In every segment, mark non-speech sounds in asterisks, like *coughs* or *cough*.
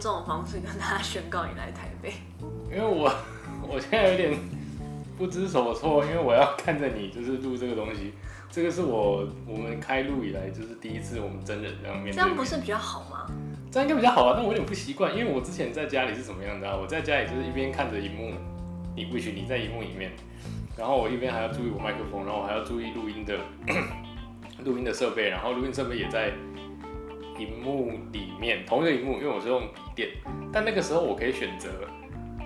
这种方式跟大家宣告你来台北？因为我 *laughs* 我现在有点不知所措，因为我要看着你就是录这个东西，这个是我我们开录以来就是第一次我们真人这样面对面。这样不是比较好吗？这样应该比较好啊，但我有点不习惯，因为我之前在家里是什么样的啊？我在家里就是一边看着荧幕，你不许你在荧幕里面，然后我一边还要注意我麦克风，然后我还要注意录音的 *coughs* 录音的设备，然后录音设备也在荧幕里面，同一个荧幕，因为我是用笔电，但那个时候我可以选择，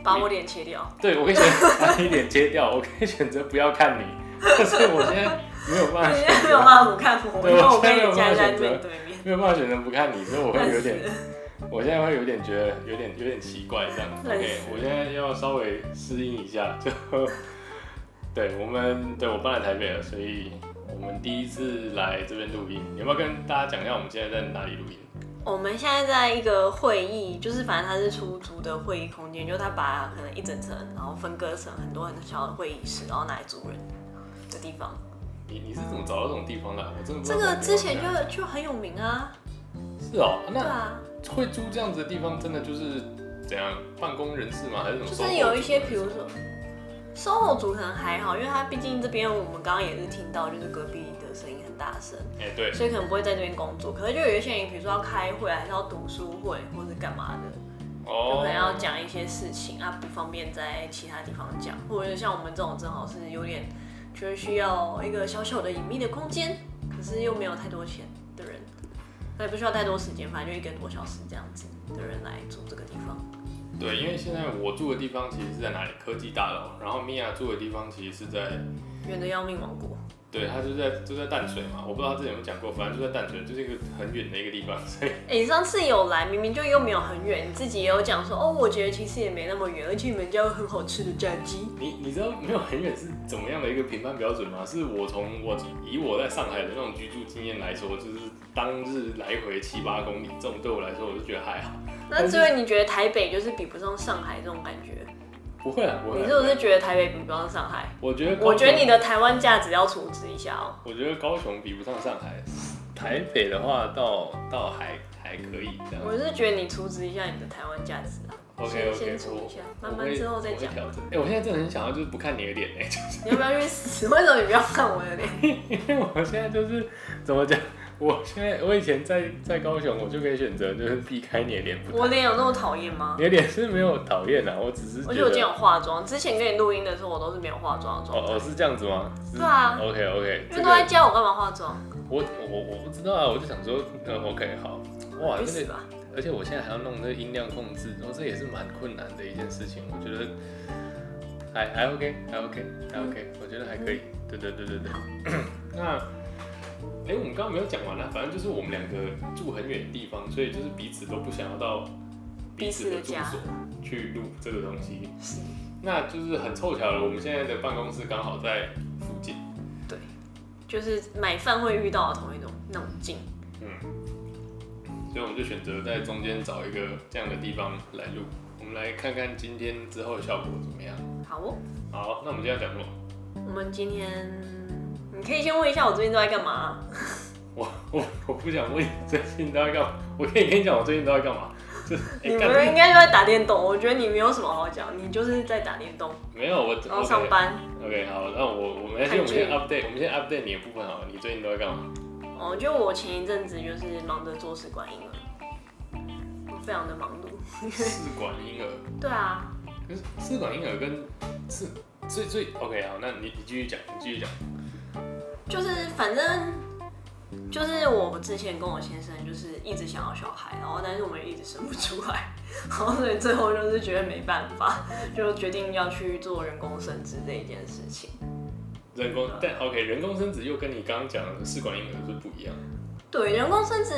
把我脸切掉。对我可以选择把你脸切掉，我可以选择不要看你，但是我现在没有办法 *laughs* 没有办法不看我，对因为我现在没有你家在办法选择面对面。没有办法选择不看你，所以我会有点。我现在会有点觉得有点有点奇怪这样烂，OK，我现在要稍微适应一下，就 *laughs* 对我们对我搬来台北了，所以我们第一次来这边录音，有没有跟大家讲一下我们现在在哪里录音？我们现在在一个会议，就是反正它是出租的会议空间，就他把可能一整层，然后分割成很多很小的会议室，然后拿来租人的地方。你你是怎么找到这种地方的？我真的这个之前就就很有名啊，是哦，那会租这样子的地方，真的就是怎样办公人士吗？还是什么？就是有一些，比如说 SOHO 族可能还好，因为他毕竟这边我们刚刚也是听到，就是隔壁的声音很大声，哎、对，所以可能不会在这边工作。可是就有一些人，比如说要开会，还是要读书会，或者干嘛的，就哦可能要讲一些事情啊，不方便在其他地方讲，或者是像我们这种正好是有点就是需要一个小小的隐秘的空间，可是又没有太多钱的人，那也不需要太多时间，反正就一个多小时这样子的人来住这个地方。对，因为现在我住的地方其实是在哪里？科技大楼，然后米娅住的地方其实是在。远的要命王国，对，他就在就在淡水嘛，我不知道他之前有没有讲过，反正就在淡水，就是一个很远的一个地方，所以哎、你上次有来，明明就又没有很远，你自己也有讲说，哦，我觉得其实也没那么远，而且你们家有很好吃的炸鸡。你你知道没有很远是怎么样的一个评判标准吗？是我从我以我在上海的那种居住经验来说，就是当日来回七八公里，这种对我来说我就觉得还好，那至于你觉得台北就是比不上上海这种感觉，不会啊，不会啊。你是不是觉得台北比不上上海？我觉得我觉得你的台湾价值要处置一下哦。我觉得高雄比不上上海，台北的话倒倒还还可以这样。我是觉得你处置一下你的台湾价值啊。OK OK，先处我一下，慢慢之后再讲。哎、我现在真的很想要就是不看你的脸哎、你要不要去死？*laughs* 为什么你不要看我的脸？*laughs* 因为我现在就是怎么讲，我现在我以前在在高雄，我就可以选择就是避开你的脸我脸有那么讨厌吗你？的脸是没有讨厌啊，我只是我觉得我今天有化妆，之前跟你录音的时候我都是没有化妆的状态。哦哦是这样子吗？是对啊 OK OK，因为都在教，我干嘛化妆？我我我不知道啊，我就想说，嗯 OK 好，哇这个，去死吧！而且我现在还要弄这个音量控制，然后这也是蛮困难的一件事情，我觉得还还 OK 还 OK 还 OK，我觉得还可以，对对对对对。那哎、我们刚刚没有讲完啊，反正就是我们两个住很远的地方，所以就是彼此都不想要到彼此的住所去录这个东西。是那就是很凑巧了，我们现在的办公室刚好在附近。对就是买饭会遇到的同一种那种境。嗯，所以我们就选择在中间找一个这样的地方来录。我们来看看今天之后的效果怎么样。好哦，好，那我们今天要讲什么？我们今天你可以先问一下我最近都在干嘛？*laughs* 我我我不想问你最近都在干嘛，我可以跟你讲我最近都在干嘛。*laughs* 就是哎你干们应该就在打电动，我觉得你没有什么好讲，你就是在打电动，没有我然后上班。OK 好，那我我们先我们先 update，我们先 update 你的部分好了。你最近都在干嘛？哦，就我前一阵子就是忙着做试管婴儿，我非常的忙碌。试管婴儿，*laughs* 对啊，可是试管婴儿跟是最最 OK 好，那你你继续讲，你继续讲。就是反正就是我之前跟我先生就是一直想要小孩，然后但是我们一直生不出来，然后所以最后就是觉得没办法，就决定要去做人工生殖这一件事情。人工，但 OK，人工生殖又跟你刚刚讲的试管婴儿是不一样。对，人工生殖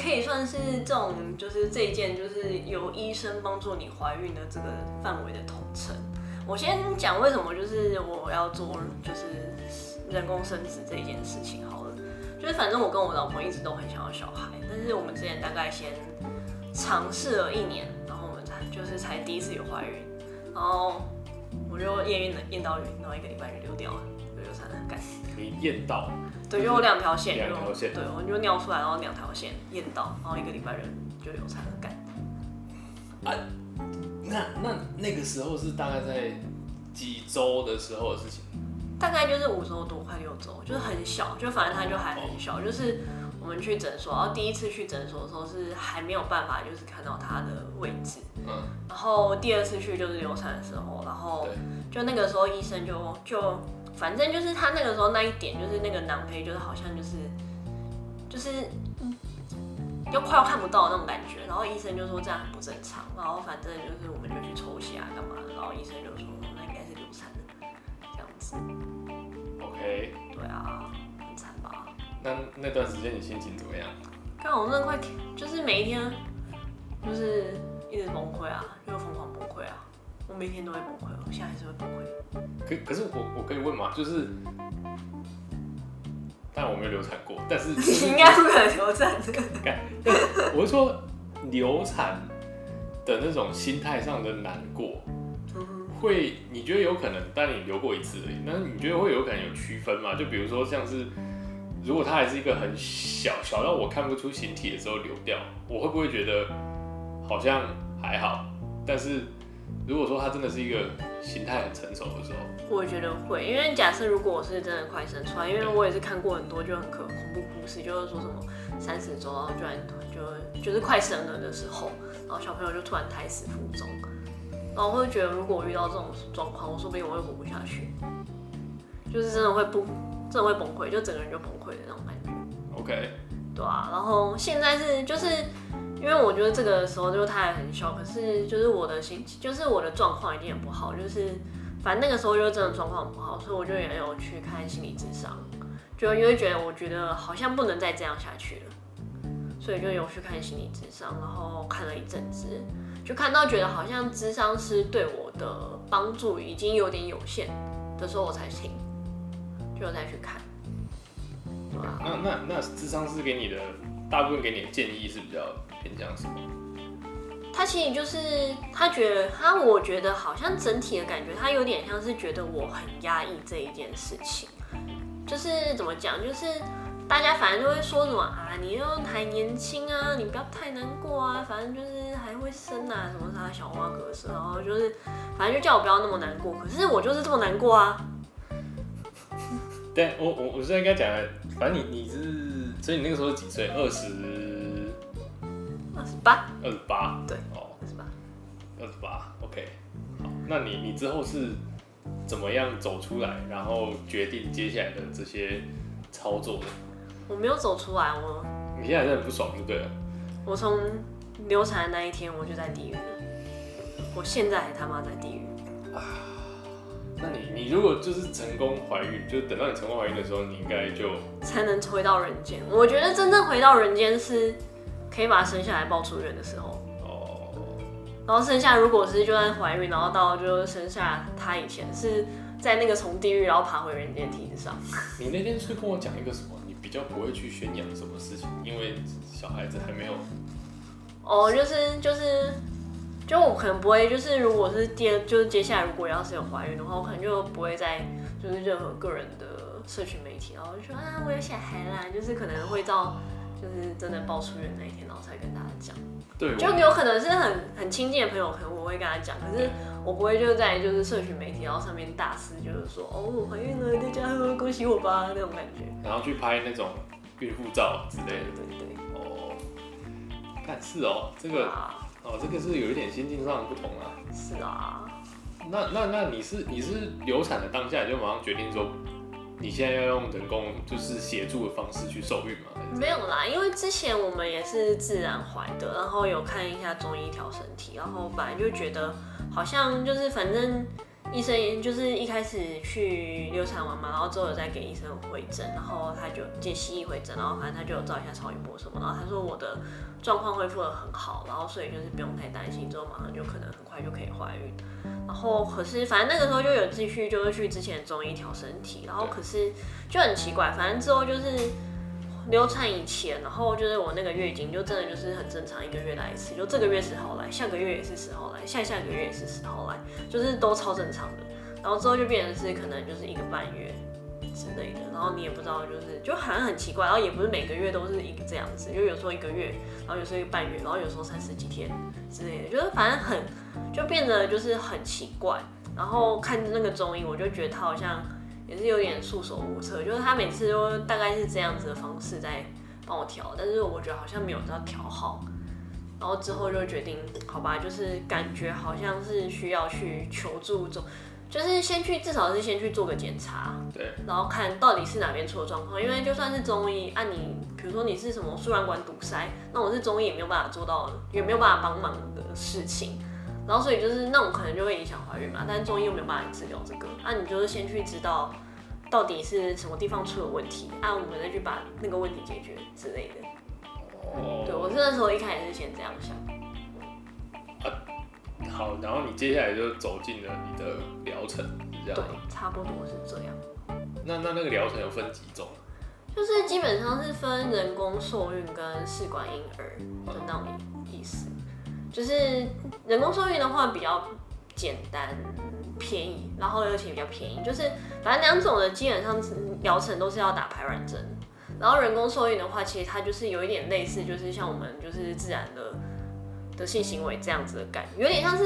可以算是这种，就是这一件就是由医生帮助你怀孕的这个范围的统称。我先讲为什么就是我要做就是人工生殖这一件事情好了，就是反正我跟我老婆一直都很想要小孩，但是我们之前大概先尝试了一年，然后我们才就是才第一次有怀孕，然后我就验孕了验到孕，然后一个礼拜就流掉了，流流产了，干。你验到，对，就有两条线，就两条线对，我就尿出来，然后两条线验到，然后一个礼拜人就流产了，干。啊那那那个时候是大概在几周的时候的事情？大概就是五周多，快六周，就是很小，就反正它就还很小，就是我们去诊所，然后第一次去诊所的时候是还没有办法，就是看到它的位置，嗯，然后第二次去就是流产的时候，然后，就那个时候医生就就反正就是他那个时候那一点就是那个囊胚就是好像就是就是嗯就快要看不到那种感觉，然后医生就说这样很不正常，然后反正就是我们就去抽血啊干嘛，然后医生就说那应该是流产的这样子，OK，对啊，很惨吧？那那段时间你心情怎么样？看我真的快就是每一天就是一直崩溃啊，又疯狂崩溃啊，我每天都会崩溃，我现在还是会崩溃。可可是我我可以问吗？就是，但我没有流产过，但是 *laughs* 你应该不可能流产的。干，但我是说流产的那种心态上的难过，会你觉得有可能？但你流过一次而已，那你觉得会有可能有区分吗？就比如说像是，如果它还是一个很小小到我看不出形体的时候流掉，我会不会觉得好像还好？但是如果说它真的是一个形态很成熟的时候，我觉得会，因为假设如果我是真的快生出来，因为我也是看过很多就很可恐怖故事，就是说什么三十周然后突然就就是快生了的时候，然后小朋友就突然胎死腹中，然后我会觉得如果我遇到这种状况，我说不定我会活不下去，就是真的会不真的会崩溃，就整个人就崩溃的那种感觉。OK，对啊，然后现在是就是因为我觉得这个时候就是他还很小，可是就是我的心就是我的状况已经很不好，就是反正那个时候就真的状况很不好，所以我就也有去看心理智商，就因为觉得我觉得好像不能再这样下去了，所以就有去看心理智商，然后看了一阵子，就看到觉得好像智商师对我的帮助已经有点有限的时候，我才停，就再去看。对啊那那那智商师给你的大部分给你的建议是比较偏向什么？他其实就是他觉得他，我觉得好像整体的感觉，他有点像是觉得我很压抑这一件事情，就是怎么讲，就是大家反正就会说什么啊，你又还年轻啊，你不要太难过啊，反正就是还会生啊，什么啥小花格式，然后就是反正就叫我不要那么难过，可是我就是这么难过啊，*laughs* 但我我我现在应该讲的，反正你你是，所以你那个时候几岁？二十二十八，二十八？对，哦，二十八。二十八，OK。好，那你你之后是怎么样走出来，然后决定接下来的这些操作的？我没有走出来，我你现在还是很不爽，就对了。我从流产的那一天我就在地狱了，我现在还他妈在地狱。那你你如果就是成功怀孕，就等到你成功怀孕的时候，你应该就才能回到人间。我觉得真正回到人间是可以把它生下来抱出院的时候，哦，然后剩下如果是就算怀孕，然后到就生下他以前是在那个从地狱然后爬回人间的梯子上。你那天是跟我讲一个什么？你比较不会去宣扬什么事情，因为小孩子还没有哦，就是就是。就我可能不会，就是如果是第二，就是接下来如果要是有怀孕的话，我可能就不会在就是任何个人的社群媒体，然后就说啊我有小孩啦，就是可能会到就是真的抱出院那一天，然后才跟大家讲。对，就有可能是很很亲近的朋友，可能我会跟他讲，可是我不会就在就是社群媒体然后上面大肆就是说哦我怀孕了，大家恭喜我吧那种感觉。然后去拍那种孕妇照之对类的。对对，哦，但是哦，这个啊哦，这个是有一点心境上的不同啊。是啊，那那那你是你是流产的当下你就马上决定说，你现在要用人工就是协助的方式去受孕吗？没有啦，因为之前我们也是自然怀的，然后有看一下中医调身体，然后本来就觉得好像就是反正医生就是一开始去流产完嘛，然后之后有再给医生回诊，然后他就见西医回诊，然后反正他就有照一下超音波什么，然后他说我的状况恢复的很好，然后所以就是不用太担心，之后马上就可能很快就可以怀孕。然后可是反正那个时候就有继续就是去之前中医调身体，然后可是就很奇怪，反正之后就是流产以前，然后就是我那个月经就真的就是很正常，一个月来一次，就这个月十号来，下个月也是十号来，下下个月也是十号来，就是都超正常的。然后之后就变成是可能就是一个半月之类的，然后你也不知道就是就好像很奇怪，然后也不是每个月都是一个这样子，就有时候一个月，然后有时候一个半月，然后有时候三十几天之类的，就是反正很就变得就是很奇怪。然后看那个中医，我就觉得他好像也是有点束手无策，就是他每次都大概是这样子的方式在帮我调，但是我觉得好像没有到调好。然后之后就决定，好吧，就是感觉好像是需要去求助中，就是先去至少是先去做个检查，对，然后看到底是哪边出了状况。因为就算是中医，按你比如说你是什么输卵管堵塞，那我是中医也没有办法做到，也没有办法帮忙的事情。然后所以就是那种可能就会影响怀孕嘛，但是中医又没有办法治疗这个，那你就是先去知道到底是什么地方出了问题，按我们再去把那个问题解决之类的。哦，对我是那时候一开始是先这样想。好，然后你接下来就走进了你的疗程，是这样对？，差不多是这样。那那那个疗程有分几种？就是基本上是分人工受孕跟试管婴儿的那种意思。就是人工受孕的话比较简单便宜，然后而且比较便宜。就是反正两种的基本上疗程都是要打排卵针。然后人工受孕的话，其实它就是有一点类似，就是像我们就是自然的的性行为这样子的感觉，有点像是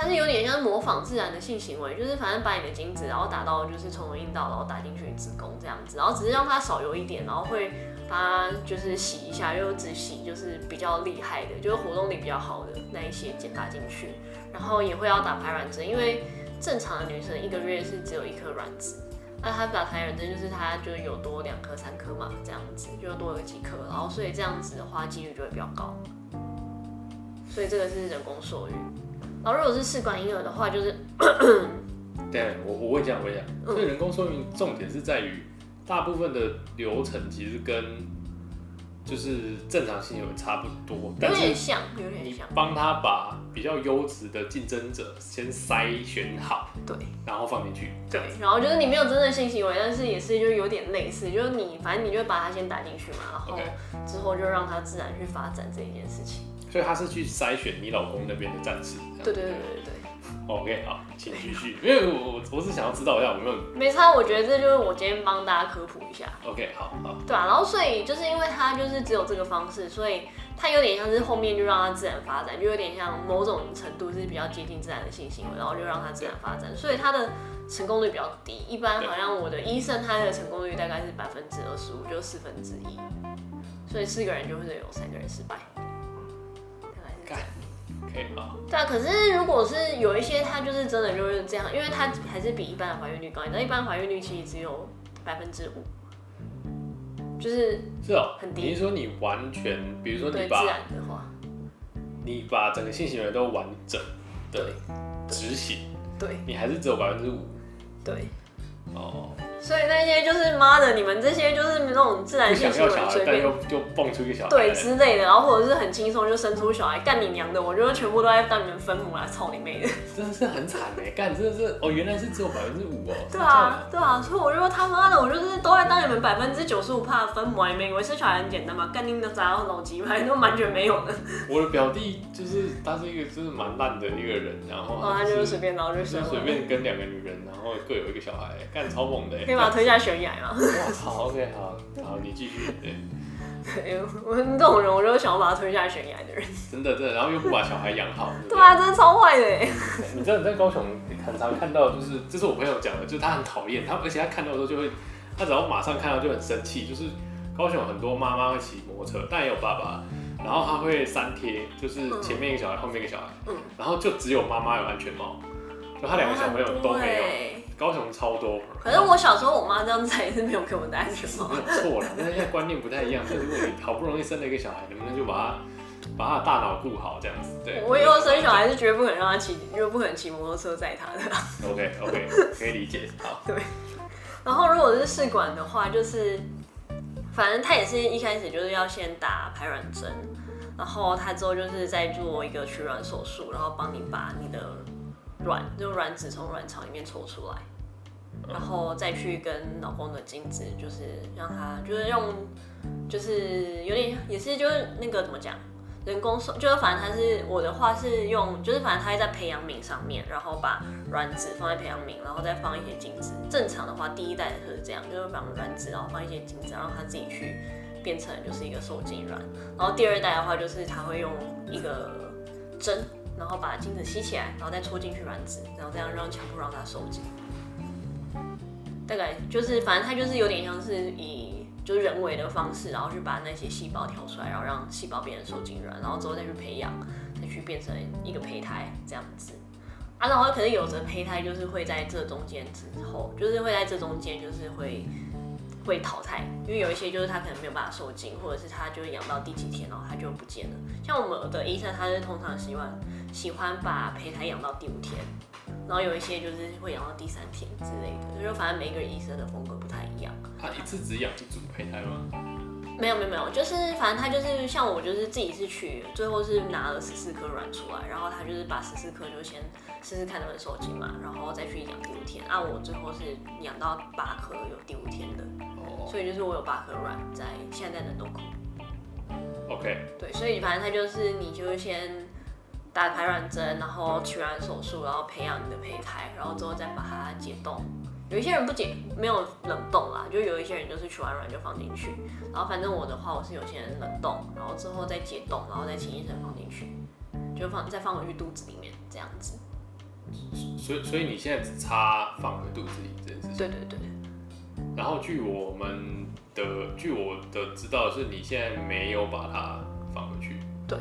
它是有点像模仿自然的性行为，就是反正把你的精子然后打到就是从阴道，然后打进去子宫这样子，然后只是让它少油一点，然后会把它就是洗一下，又只洗就是比较厉害的，就是活动力比较好的那一些检打进去，然后也会要打排卵针，因为正常的女生一个月是只有一颗卵子。那她打排卵针就是她就有多两颗、三颗嘛，这样子就多了几颗，然后所以这样子的话几率就会比较高。所以这个是人工受孕。然后如果是试管婴儿的话，就是 *coughs* 对，我我会讲，我问一下，嗯所以人工受孕重点是在于大部分的流程其实跟就是正常性行为差不多，有点像，有点你像，帮他把比较优质的竞争者先筛选好，对然后放进去，这样对。然后就是你没有真正性行为，但是也是就有点类似，就是你反正你就把它先打进去嘛，然后 OK 之后就让它自然去发展这一件事情。所以他是去筛选你老公那边的战士。对对对对对。OK，好，请继续，*laughs* 因为我我我是想要知道一下有没有没差，我觉得这就是我今天帮大家科普一下。OK，好好，对啊，然后所以就是因为他就是只有这个方式，所以他有点像是后面就让他自然发展，就有点像某种程度是比较接近自然的性行为，然后就让他自然发展，所以他的成功率比较低。一般好像我的医生他的成功率大概是百分之二十五，就四分之一，所以四个人就会有三个人失败，大概是这样。OK，好，对啊，可是如果是有一些他就是真的就是这样，因为他还是比一般的怀孕率高，你知道一般怀孕率其实只有百分之五，就是是哦，很低。你是说你完全，比如说你把然的话，你把整个性行为都完整的对执行，对你还是只有百分之五对，哦，所以那些就是妈的，你们这些就是那种自然不性行为随便但又又蹦出一个小孩对，之类的，然后或者是很轻松就生出小孩，干你娘的，我觉得全部都在当你们分母来，操你妹的！真的是很惨哎，干真的是哦，原来是只有百分之五哦，对啊，对啊，所以我就说他妈的，我就是都在当你们百分之九十五怕分母啊，你们以为生小孩很简单嘛？干你的杂老鸡排都完全没有的，*laughs* 我的表弟就是他是一个就是蛮烂的一个人，然后他就是随便，然后就就是生，随便跟两个女人，然后各有一个小孩，干超猛的欸，可以把他推下悬崖吗？哇操，OK，好，好，你继续，*laughs* 对，对，我们这种人，我就想要把他推下悬崖的人。真的真的，然后又不把小孩养好，对啊，真的超坏的哎。你知道你在高雄很常看到，就是这是我朋友讲的，就是他很讨厌他，而且他看到的时候就会，他只要马上看到就很生气。就是高雄很多妈妈会骑摩托车，但也有爸爸，然后他会三贴，就是前面一个小孩，后面一个小孩，嗯然后就只有妈妈有安全帽，就他两个小朋友都没有。对。高雄超多，可是我小时候，我妈这样子也是没有给我们戴安全帽没。错了，但是现在观念不太一样。就是如果你好不容易生了一个小孩，能不能就把他把他的大脑顾好这样子？对，我以后生小孩是绝对不可能让他骑，*laughs* 就不可能骑摩托车载他的。OK OK 可以理解。好，对然后如果是试管的话，就是反正他也是一开始就是要先打排卵针，然后他之后就是再做一个取卵手术，然后帮你把你的卵就卵子从卵巢里面抽出来，然后再去跟老公的精子，就是让他就是用就是有点也是就是那个怎么讲，人工受，就是反正他是我的话是用，就是反正他会在培养皿上面，然后把卵子放在培养皿，然后再放一些精子。正常的话，第一代的是这样，就是把卵子，然后放一些精子，让他自己去变成就是一个受精卵。然后第二代的话，就是它会用一个针，然后把精子吸起来，然后再戳进去卵子，然后这样让强迫让它受精。大概就是反正它就是有点像是以就是人为的方式，然后去把那些细胞挑出来，然后让细胞变成受精卵，然后之后再去培养，再去变成一个胚胎这样子。啊，然后可能有的胚胎就是会在这中间之后，就是会在这中间就是会会淘汰，因为有一些就是他可能没有办法受精，或者是他就养到第几天，然后他就不见了。像我们的医生，他是通常喜欢喜欢把胚胎养到第五天。然后有一些就是会养到第三天之类的，就反正每个人医生的风格不太一样。他一次只养一组胚胎吗？没有没有没有，就是反正他就是像我，就是自己是取，最后是拿了十四颗卵出来，然后他就是把十四颗就先试试看能不能受精嘛，然后再去养第五天。啊，我最后是养到八颗有第五天的，所以就是我有八颗卵在现在在冷冻库。OK。对，所以反正他就是你就先。打排卵针，然后取卵手术，然后培养你的胚胎，然后之后再把它解冻。有一些人不解，没有冷冻啦，就有一些人就是取完卵就放进去。然后反正我的话，我是有些人冷冻，然后之后再解冻，然后再请医生放进去，就放再放回去肚子里面这样子。所以所以你现在只差放回肚子里这件事情？对对对。然后据我们的据我的知道是，你现在没有把它放回去。对。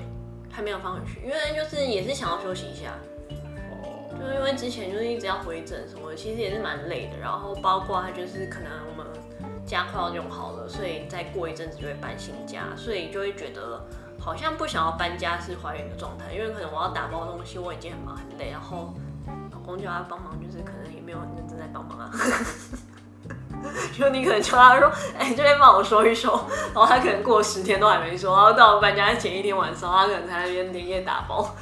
还没有放回去，因为就是也是想要休息一下，哦，就是因为之前就是一直要回诊什么，其实也是蛮累的。然后包括他就是可能我们家快要用好了，所以再过一阵子就会搬新家，所以就会觉得好像不想要搬家是怀孕的状态，因为可能我要打包东西，我已经很忙很累，然后老公叫他帮忙，就是可能也没有很认真在帮忙啊。*laughs* 就你可能叫他说，哎，这边帮我收一收，然后他可能过十天都还没收，然后到我搬家前一天晚上，他可能在那边连夜打包，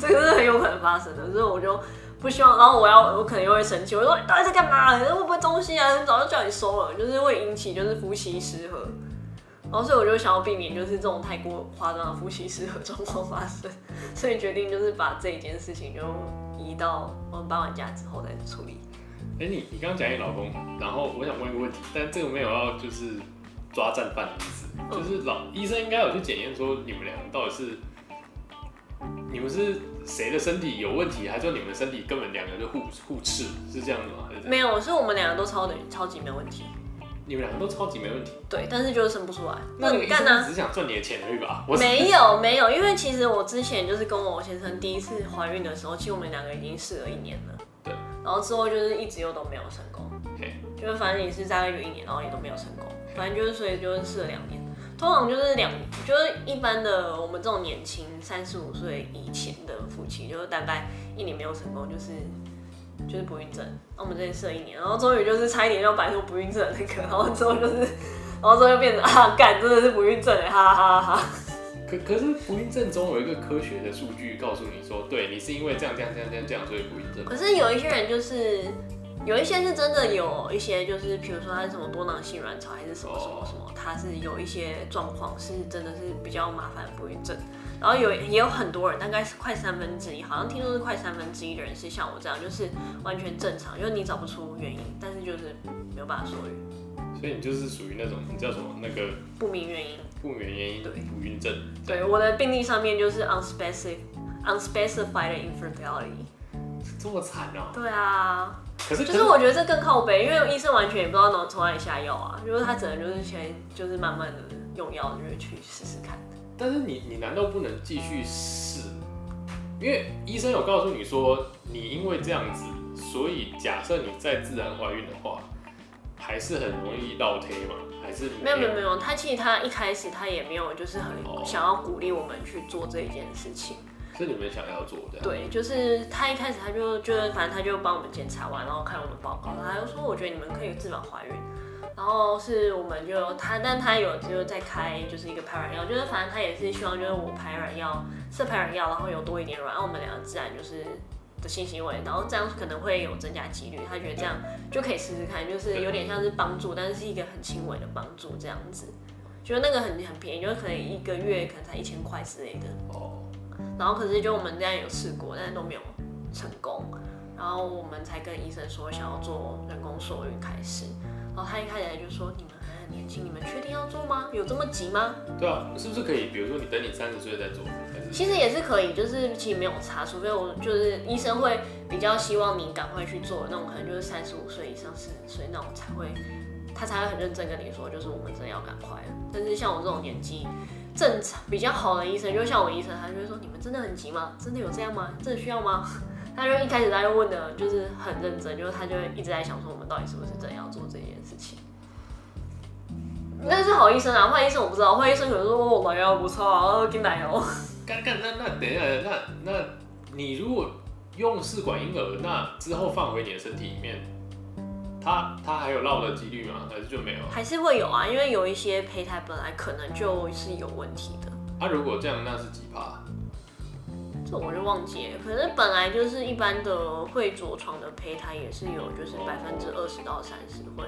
这个是很有可能发生的，所以我就不希望。然后我要，我可能又会生气，我说你到底在干嘛？会不会东西啊？早就叫你收了，就是会引起就是夫妻失和。然后所以我就想要避免就是这种太过夸张的夫妻失和状况发生，所以决定就是把这一件事情就移到我们搬完家之后再处理。哎，你你刚刚讲你老公，然后我想问一个问题，但这个没有要就是抓战犯的意思，就是老医生应该有去检验说你们两个到底是你们是谁的身体有问题，还是说你们身体根本两个就互互斥，是这样子吗？还是没有，是我们两个都超的超级没问题。你们两个都超级没问题。对，但是就是生不出来。那你干呢？只想赚你的钱而已吧？*laughs* 没有没有，因为其实我之前就是跟我先生第一次怀孕的时候，其实我们两个已经试了一年了。对然后之后就是一直又都没有成功，就是反正也是大概有一年，然后也都没有成功，反正就是所以就是试了两年，通常就是两就是一般的我们这种年轻三十五岁以前的夫妻，就是大概一年没有成功，就是就是不孕症。那我们这边设一年，然后终于就是差一年要摆脱不孕症的那个，*laughs* 然后之后就是，然后之后就变成啊干真的是不孕症哎哈哈哈哈。可可是不孕症中有一个科学的数据告诉你说，对你是因为这样这样这样这样这样所以不孕症。可是有一些人就是有一些是真的有一些就是比如说它是什么多囊性卵巢还是什么什么什么，它是有一些状况是真的是比较麻烦不孕症。然后有也有很多人，大概是快三分之一，好像听说是快三分之一的人是像我这样，就是完全正常，就是你找不出原因，但是就是没有办法受孕。所以你就是属于那种，你叫什么？那个不明原因。不明原因。对。不孕症。对，我的病历上面就是 unspecified unspecified infertility。这么惨啊。对啊。可是。就是我觉得这更靠背，因为医生完全也不知道能从哪里下药啊，就是他只能就是先就是慢慢的用药，就是去试试看。但是你你难道不能继续试？因为医生有告诉你说，你因为这样子，所以假设你再自然怀孕的话。还是很容易倒贴嘛？还是没有没有没有，他其实他一开始他也没有就是很想要鼓励我们去做这一件事情，是你们想要做的。对，就是他一开始他就就是反正他就帮我们检查完，然后看我们报告，他就说我觉得你们可以自然怀孕，然后是我们就他，但他有就是在开就是一个排卵药，就是反正他也是希望就是我排卵药是排卵药，然后有多一点卵，然后我们两个自然就是。的性行为，然后这样可能会有增加几率，他觉得这样就可以试试看，就是有点像是帮助，但是是一个很轻微的帮助这样子。就那个很很便宜，就是可能一个月可能才一千块之类的。哦，然后可是就我们这样有试过，但是都没有成功。然后我们才跟医生说想要做人工受孕开始。然后他一开始就说：“你们还很年轻，你们确定要做吗？有这么急吗对啊，是不是可以？比如说你等你三十岁再做，还？”是其实也是可以，就是其实没有差，除非我就是医生会比较希望你赶快去做那种，可能就是三十五岁以上、四十岁那种才会，他才会很认真跟你说，就是我们真的要赶快了。但是像我这种年纪正常比较好的医生，就像我医生，他就会说：“你们真的很急吗？真的有这样吗？真的需要吗？” *laughs* 他就一开始他就问的，就是很认真，就是他就一直在想说我们到底是不是真要做这件事情。那是好医生啊，坏医生我不知道，坏医生可能说哦，奶油不错啊，给奶油。*laughs* 干干那那等一下，那那你如果用试管婴儿，那之后放回你的身体里面，它它还有绕的几率吗？还是就没有？还是会有啊，因为有一些胚胎本来可能就是有问题的，啊，如果这样，那是几趴？这我就忘记了。可是本来就是一般的会着床的胚胎也是有，就是百分之二十到三十会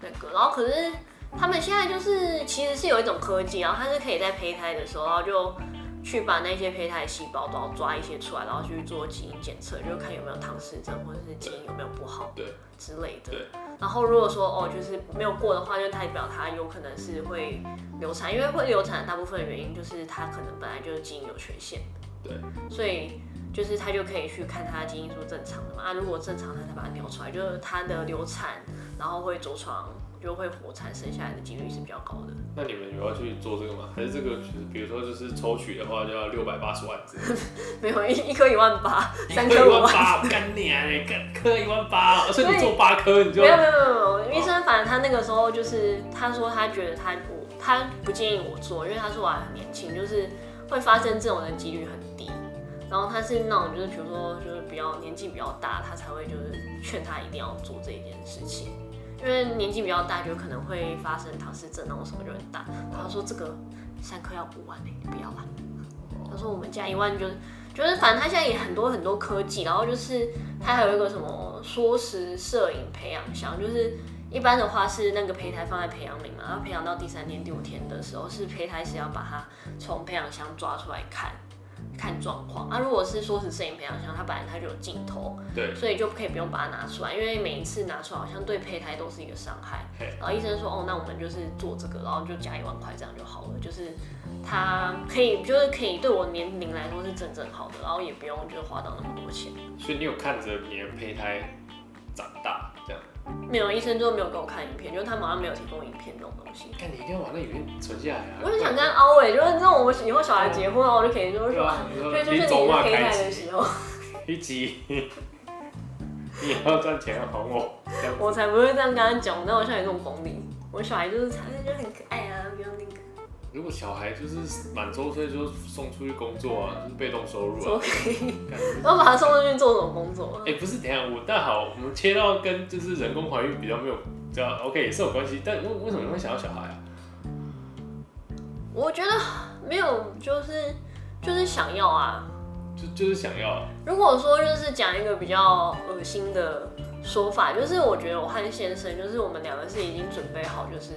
那个，然后可是他们现在就是其实是有一种科技，然后它是可以在胚胎的时候，然后就去把那些胚胎细胞都要抓一些出来，然后去做基因检测，就看有没有唐氏症或者是基因有没有不好对之类的。对，然后如果说哦，就是没有过的话，就代表它有可能是会流产，因为会流产的大部分原因就是它可能本来就是基因有缺陷，对，所以就是他就可以去看他的基因是不是正常的嘛。啊，如果正常，他才把它调出来，就是他的流产，然后会着床，就会活产，生下来的几率是比较高的。那你们有要去做这个吗？还是这个就是比如说就是抽取的话就要六百八十万？*laughs* 没有一一颗一万八，三一颗一万。万八，干你啊！你干颗一万八，而且你做八颗你就没有没有没有没有，医生反正他那个时候就是他说他觉得他我他不建议我做，因为他说我还很年轻，就是会发生这种的几率很低。然后他是那种就是比如说就是比较年纪比较大，他才会就是劝他一定要做这一件事情，因为年纪比较大就可能会发生唐氏症那种什么就很大。他说这个三颗要五万呢、你不要吧？他说我们加一万就就是反正他现在也很多很多科技，然后就是他还有一个什么缩时摄影培养箱，就是一般的话是那个胚胎放在培养皿嘛，然后培养到第三天、第五天的时候，是胚胎是要把它从培养箱抓出来看。看状况啊，如果是说是摄影培养箱，它本来它就有镜头，对，所以就可以不用把它拿出来，因为每一次拿出来好像对胚胎都是一个伤害。嘿然后医生说，哦，那我们就是做这个，然后就加一万块这样就好了，就是它可以，就是可以对我年龄来说是正正好的，然后也不用就是花到那么多钱。所以你有看着别人胚胎长大这样？没有，医生就没有给我看影片，就是他们好像没有提供影片这种东西。看你一定要把那影片存下来啊！我就想跟他凹哎，就是那种我们以后小孩结婚，啊我就可以就是说，对就是你你走马是胚胎开的时候，一集，你也要赚钱哄我，我才不会这样跟他讲，那我像你这种哄你，我小孩就是他就很可爱啊，如果小孩就是满周岁就送出去工作啊，就是被动收入啊。说可以，干然后把他送出去做什么工作？啊哎、不是，等下我但好，我们切到跟就是人工怀孕比较没有，比较 OK 也是有关系，但为为什么你会想要小孩啊？我觉得没有，就是就是想要啊。就就是想要，如果说就是讲一个比较恶心的说法，就是我觉得我和先生，就是我们两个是已经准备好，就是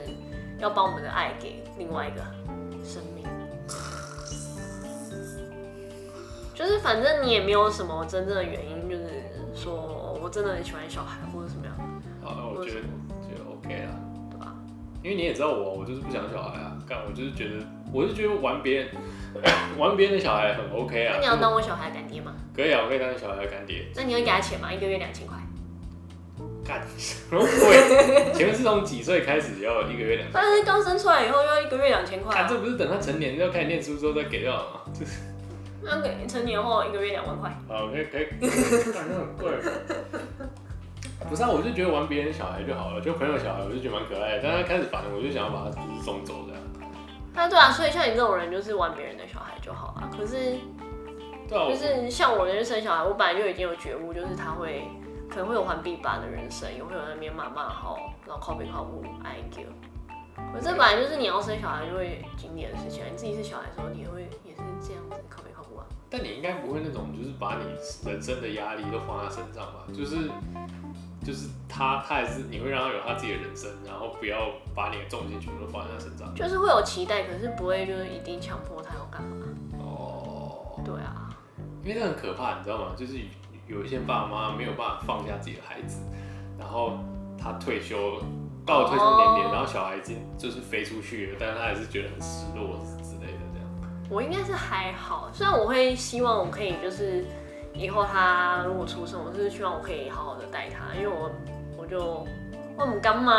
要把我们的爱给另外一个就是反正你也没有什么真正的原因，就是说我真的很喜欢小孩或者什么样，好，那我觉得觉得 OK 啦，对吧？因为你也知道我，我就是不想小孩啊，干我就是觉得，我就觉得玩别人玩别人的小孩很 OK 啊。那你要当我小孩干爹吗？可以啊，我可以当你小孩的干爹。那你会给他钱吗？一个月两千块？干 *laughs* 什么鬼？*laughs* 请问是从几岁开始要一个月两千？但是刚生出来以后要一个月两千块，啊这，不是等他成年要开始念书之后再给掉了吗？就 *laughs* 是那给成年后一个月两万块。好，可以可以，感觉很贵。*laughs* 不是啊，我就觉得玩别人小孩就好了，就朋友小孩，我就觉得蛮可爱的。但他开始烦了，我就想要把他就是送走这样。那对啊，所以像你这种人就是玩别人的小孩就好了。可是对啊，就是像我人生小孩，我本来就已经有觉悟，就是他会可能会有环必吧的人生，也会有那边骂骂号，然后靠北靠不爱给。可这本来就是你要生小孩就会经历的事情啊。你自己是小孩的时候，你也会也是这样子靠北靠不啊。但你应该不会那种，就是把你人生的压力都放在身上吧？就是就是他他还是你会让他有他自己的人生，然后不要把你的重心全部都放在他身上。就是会有期待，可是不会就是一定强迫他要干嘛。哦，对啊，因为那很可怕，你知道吗？就是有一些爸妈没有办法放下自己的孩子，然后他退休了，到了退休年龄，哦然后小孩已经就是飞出去了，但是他还是觉得很失落。我应该是还好，虽然我会希望我可以就是以后他如果出生，我是希望我可以好好的带他，因为我我就我们干嘛？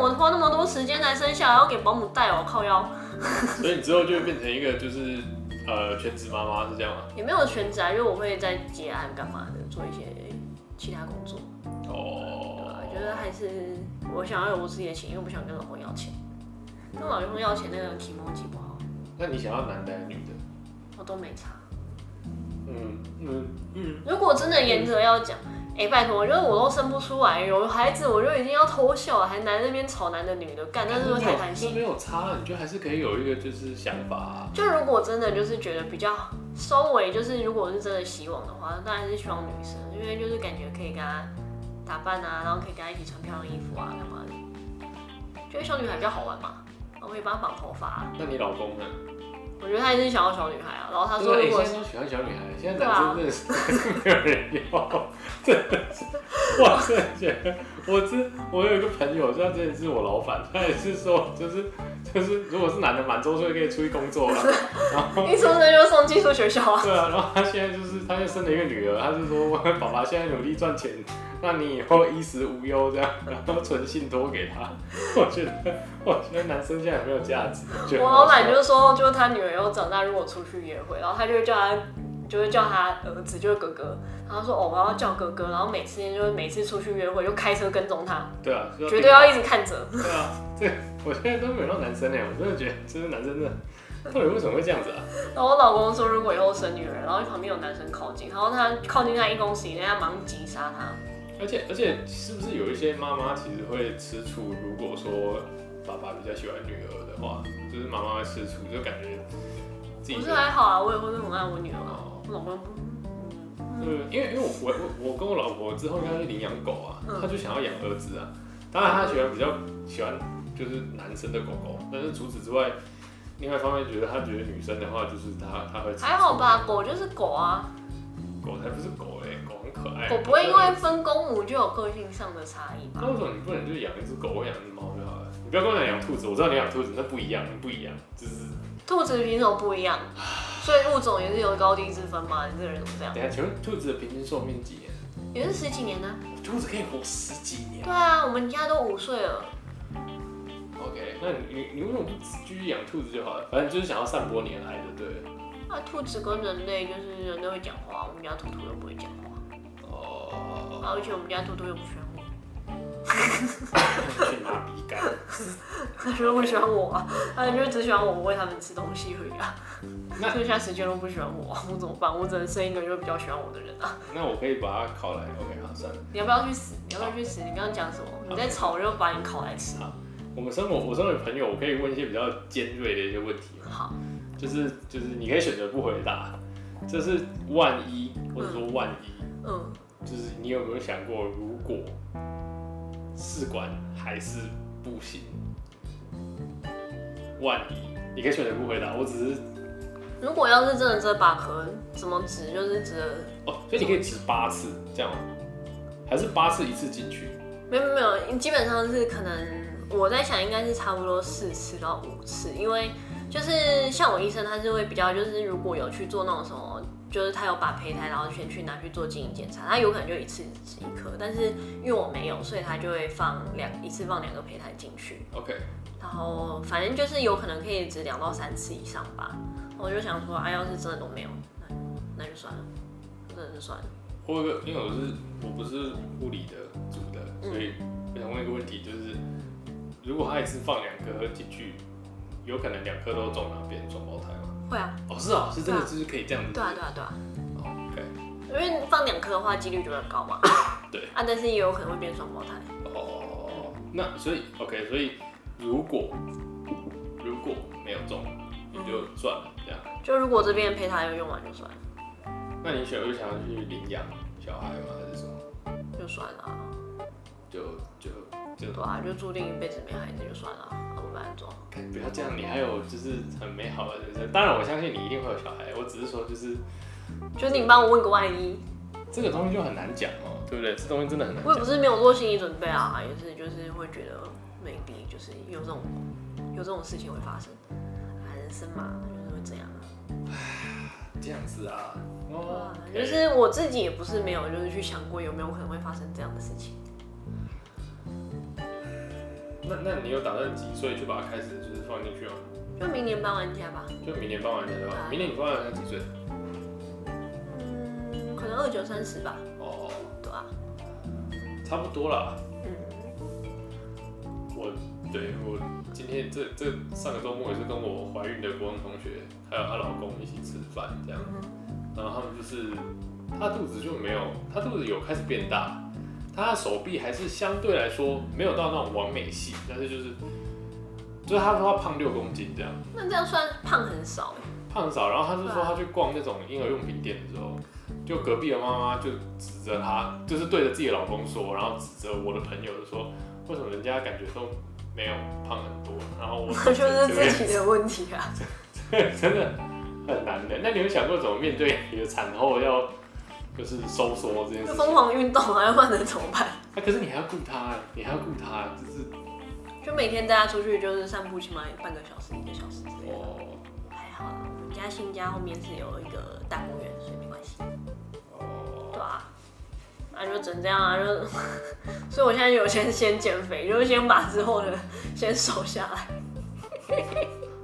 我花那么多时间才生下来，要给保姆带我靠腰，*laughs* 所以你之后就会变成一个就是呃全职妈妈是这样吗？也没有全职啊，因为我会在接案干嘛的，做一些其他工作。哦对我觉得还是我想要有我自己的钱，因为我不想跟老公要钱。跟老公要钱那个提莫记不好，那你想要男的还是女的？我都没差。嗯嗯嗯，如果真的严格要讲，哎、拜托，我觉得我都生不出来，有孩子我就已经要偷笑了，还男那边吵男的女的，干，那是不是太贪这心？没有差，你就还是可以有一个就是想法、啊。就如果真的就是觉得比较稍微就是，如果是真的希望的话，当然是希望女生，因为就是感觉可以跟她打扮啊，然后可以跟她一起穿漂亮衣服啊，干嘛的，觉得小女孩比较好玩嘛。然后可以帮她绑头发啊、那你老公呢？我觉得他也是想要小女孩啊。然后他他说，如果现在都喜欢小女孩，现在男生真的是 *laughs* 没有人要，*laughs* 真的是，哇真的觉得，我之我有一个朋友，他真的是我老板，他也是说，就是就是，如果是男的满周岁可以出去工作了，然后 *laughs* 一出生就送寄宿学校啊。对啊，然后他现在就是他就生了一个女儿，他就说爸爸现在努力赚钱，那你以后衣食无忧这样，然后存信托给他。我觉得，我觉得男生现在很没有价值。我老板就是说，就是他女儿以后长大如果出去约会，然后他就会叫他，就会叫他儿子，就是哥哥。然后说哦，我要叫哥哥，然后每次就是每次出去约会就开车跟踪他，对啊，就绝对要一直看着。对啊，这我现在都没有到男生哎，我真的觉得就是男生真的，到底为什么会这样子啊？*laughs* 然后我老公说，如果以后生女儿，然后旁边有男生靠近，然后他靠近他一公尺以内，他马上击杀他。而且而且，是不是有一些妈妈其实会吃醋？如果说爸爸比较喜欢女儿的话，就是妈妈会吃醋，就感觉自己不是还好啊，我也会很爱我女儿啊。哦我老公嗯，因为因为我我我我跟我老婆之后应该是领养狗啊，嗯她就想要养儿子啊。当然她喜欢比较喜欢就是男生的狗狗，但是除此之外，另外一方面觉得她觉得女生的话就是她她会还好吧，狗就是狗啊，狗才不是狗可爱。狗不会因为分公母就有个性上的差异吧那？为什么你不能就养一只狗或养一只猫就好了？你不要跟我讲养兔子，我知道你养兔子，那不一样，不一样，就是兔子品种不一样，所以物种也是有高低之分嘛。你这个人怎么这样？等下，请问兔子的平均寿命几年？也是十几年呢、兔子可以活十几年。对啊，我们家都五岁了。OK，那你你你为什么不继续养兔子就好了？反正就是想要散播你的爱，对不对了？那、兔子跟人类就是人都会讲话，我们家兔兔又不会讲话，而且我们家多多又不喜欢我，去拿笔杆。他说不喜欢我啊，他就只喜欢我喂他们吃东西而已啊。那剩下时间都不喜欢我，我怎么办？我只能生一个就比较喜欢我的人啊。那我可以把它烤来。OK，好，算了。你要不要去死？你要不要去死？你刚刚讲什么？你在吵，我就把你烤来吃。我们生活，我身为朋友，我可以问一些比较尖锐的一些问题？好，就是就是你可以选择不回答，这是万一或者说万一，嗯，就是你有没有想过，如果试管还是不行，万一你可以选择不回答，我只是如果要是真的这把壳怎么指，就是指的哦，所以你可以指八次这样吗？还是八次一次进去？没有没有，你基本上是可能我在想应该是差不多四次到五次，因为就是像我医生他是会比较就是如果有去做那种什么，就是他有把胚胎然后先去拿去做基因检查，他有可能就一次只一颗，但是因为我没有，所以他就会放两一次放两个胚胎进去，OK，然后反正就是有可能可以只两到三次以上吧。我就想说，啊，要是真的都没有，那那就算了，真的是算了。我有个，因为我是我不是护理的组的，所以我想问一个问题，就是如果他一次放两颗进去，有可能两颗都中，然后变成双胞胎吗？会啊，哦，是哦，是真的，就是可以这样子。对啊，对啊，对啊。哦 OK，因为放两颗的话，几率就会高嘛。*coughs* 对。啊，但是也有可能会变双胞胎。哦，那所以 OK，所以如果如果没有中，你就算了这样。就如果这边的胚胎有用完就算了，那你选会想要去领养小孩吗？还是什么？就算了就就对啊，就注定一辈子没孩子就算了，我不然做。不要这样，你还有就是很美好的人生。当然，我相信你一定会有小孩，我只是说就是就是你帮我问个万一，这个东西就很难讲哦，对不对？这东西真的很难。我也不是没有做心理准备啊，也是就是会觉得 maybe 就是有这种有这种事情会发生，啊，人生嘛就是会这样啊。这样子啊，哦，就是我自己也不是没有就是去想过有没有可能会发生这样的事情。那那你有打算几岁就把它开始就是放进去吗？就明年搬完家吧。就明年搬完家对吧？明年你搬完家几岁？嗯，可能二九三十吧。哦，对啊，差不多啦。嗯，我对我今天这这上个周末也是跟我怀孕的国中同学还有她老公一起吃饭这样，然后他们就是她肚子就没有，她肚子有开始变大，她的手臂还是相对来说没有到那种完美系，但是就是就是他说他胖六公斤这样，那这样算胖很少哎。胖少，然后他就说他去逛那种婴儿用品店的时候，就隔壁的妈妈就指着他，就是对着自己的老公说，然后指着我的朋友就说，为什么人家感觉都没有胖很多，然后我那就是自己的问题啊。*laughs* 真的很难的。那你有想过怎么面对你的产后要就是收缩这件事疯狂运动啊，要不然能怎么办？啊，可是你还要顾他，你还要顾他，就是就每天带他出去就是散步，起码半个小时、一个小时之类的。哦还好啦，我们家新家后面是有一个大公园，所以没关系。对哦，啊，那就整这样啊，就，*laughs* 所以我现在有先先减肥，就是先把之后的先瘦下来，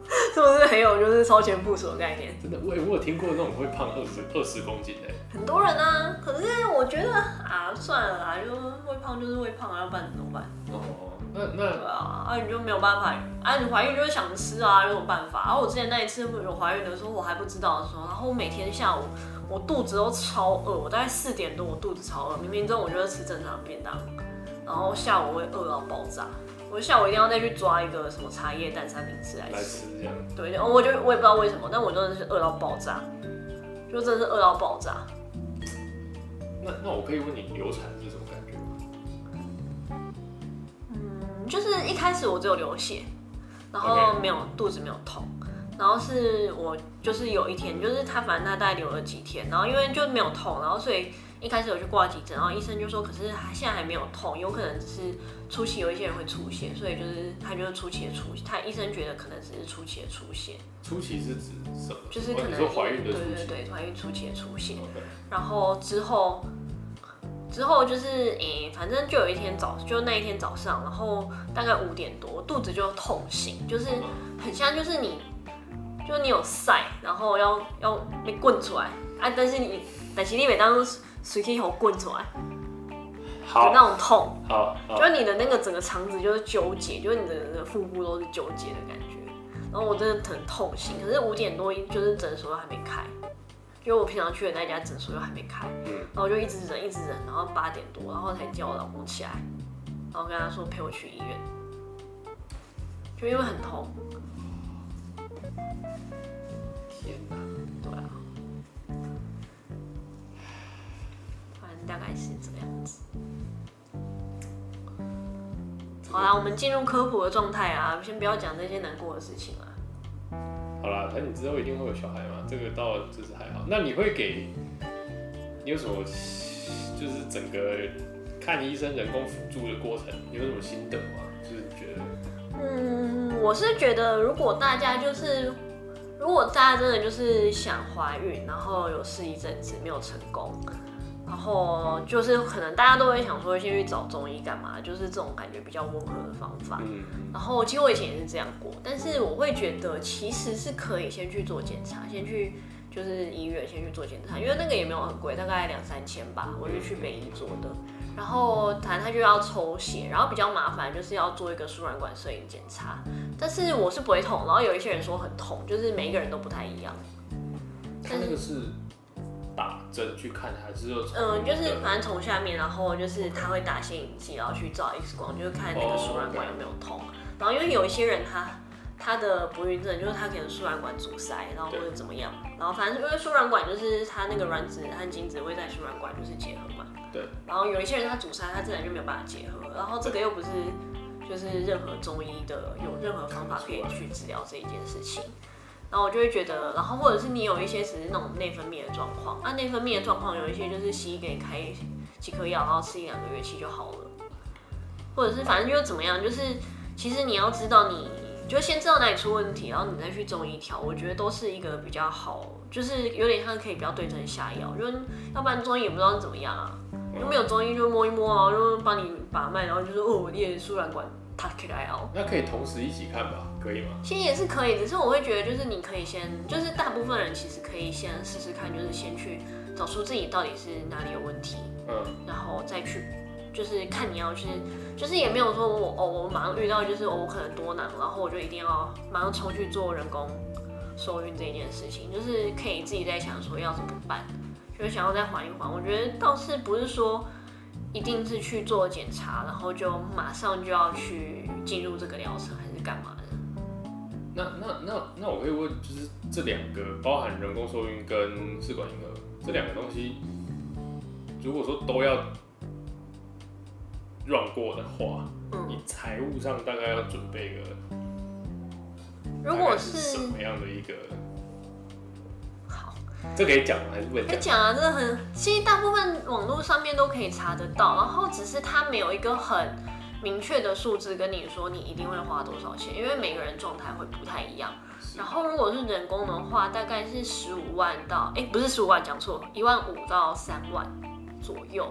*laughs* 是不是很有就是超前部署的概念？真的，我也我有听过那种会胖二十二十公斤的，很多人啊，可是我觉得啊，算了啦，就会胖就是会胖啊，要不然怎么办？哦，那对那啊，啊你就没有办法啊，你怀孕就是想吃啊，有什么办法？然、后我之前那一次有怀孕的时候，我还不知道的时候，然后我每天下午我肚子都超饿，我大概四点多我肚子超饿，明明中午就是吃正常的便当，然后下午会饿到爆炸，我下午一定要再去抓一个什么茶叶蛋三明治来来吃。吃这样，对，我我就我也不知道为什么，但我真的是饿到爆炸，就真的是饿到爆炸。那那我可以问你流产是什么感觉吗？嗯，就是一开始我只有流血，然后 OK 没有肚子没有痛，然后是我就是有一天，就是他反正他大概流了几天，然后因为就没有痛，然后所以一开始有去挂急诊，然后医生就说，可是他现在还没有痛，有可能只是初期有一些人会出血，所以就是他就是初期的出血，他医生觉得可能只是初期的出血，初期是指什么？就是可能怀孕的对。对对怀孕初期的出血，OK，然后之后，之后就是诶、反正就有一天早，就那一天早上，然后大概五点多，肚子就痛醒，就是很像就是你，就是你有晒，然后要要被滚出来啊，但是你但是你每当随气口滚出来。的好那种痛，好好。就是你的那个整个肠子就是纠结，就是你的那个腹部都是纠结的感觉。然后我真的很痛心，可是五点多就是诊所都还没开，因为我平常去的那家诊所又还没开，嗯。然后我就一直忍一直忍，然后八点多，然后才叫我老公起来，然后跟他说陪我去医院，就因为很痛，天哪！大概是这个样子。好啦，我们进入科普的状态啊，先不要讲这些难过的事情啊。好啦，反正你之后一定会有小孩嘛，这个倒就是还好。那你会给你有什么就是整个看医生人工辅助的过程，你有什么心得吗？就是你觉得嗯，我是觉得如果大家就是，如果大家真的就是想怀孕，然后有试一阵子没有成功，然后就是可能大家都会想说先去找中医干嘛，就是这种感觉比较温和的方法。嗯然后其实我以前也是这样过，但是我会觉得其实是可以先去做检查，先去就是医院先去做检查，因为那个也没有很贵，大概两三千吧，我就去北医做的。然后反正他就要抽血，然后比较麻烦就是要做一个输卵管摄影检查，但是我是不会痛，然后有一些人说很痛，就是每一个人都不太一样。他那个是打针去看，还是嗯，就是反正从下面，然后就是他会打显影剂，然后去照 X 光，就是看那个输卵管有没有痛。然后因为有一些人他他的不孕症，就是他可能输卵管阻塞，然后或者怎么样，然后反正因为输卵管就是他那个卵子和精子会在输卵管就是结合嘛。对。然后有一些人他阻塞，他自然就没有办法结合，然后这个又不是就是任何中医的有任何方法可以去治疗这一件事情。然后我就会觉得，然后或者是你有一些只是那种内分泌的状况，那内分泌的状况有一些就是西医给你开几颗药，然后吃一两个月期就好了，或者是反正就怎么样，就是其实你要知道，你就先知道哪里出问题，然后你再去中医调，我觉得都是一个比较好，就是有点像可以比较对症下药，就要不然中医也不知道是怎么样啊，又没有中医就摸一摸啊，就帮你把脉，然后就说哦，你也输卵管。他可以来哦，那可以同时一起看吧，可以吗？其实也是可以，只是我会觉得，就是你可以先，就是大部分人其实可以先试试看，就是先去找出自己到底是哪里有问题，嗯，然后再去，就是看你要去，就是也没有说我哦，我马上遇到就是我可能多囊，然后我就一定要马上冲去做人工受孕这件事情，就是可以自己在想说要怎么办，就是想要再缓一缓。我觉得倒是不是说。一定是去做检查，然后就马上就要去进入这个疗程，还是干嘛的？那那那那我可以问，就是这两个包含人工受孕跟试管婴儿这两个东西，如果说都要 run 过的话，你财务上大概要准备个，如果是什么样的一个？好这可以讲吗？还是不可以讲啊？真的很，其实大部分网络上面都可以查得到，然后只是它没有一个很明确的数字跟你说你一定会花多少钱，因为每个人状态会不太一样。然后如果是人工的话，大概是十五万到，哎，不是十五万，讲错，一万五到三万左右。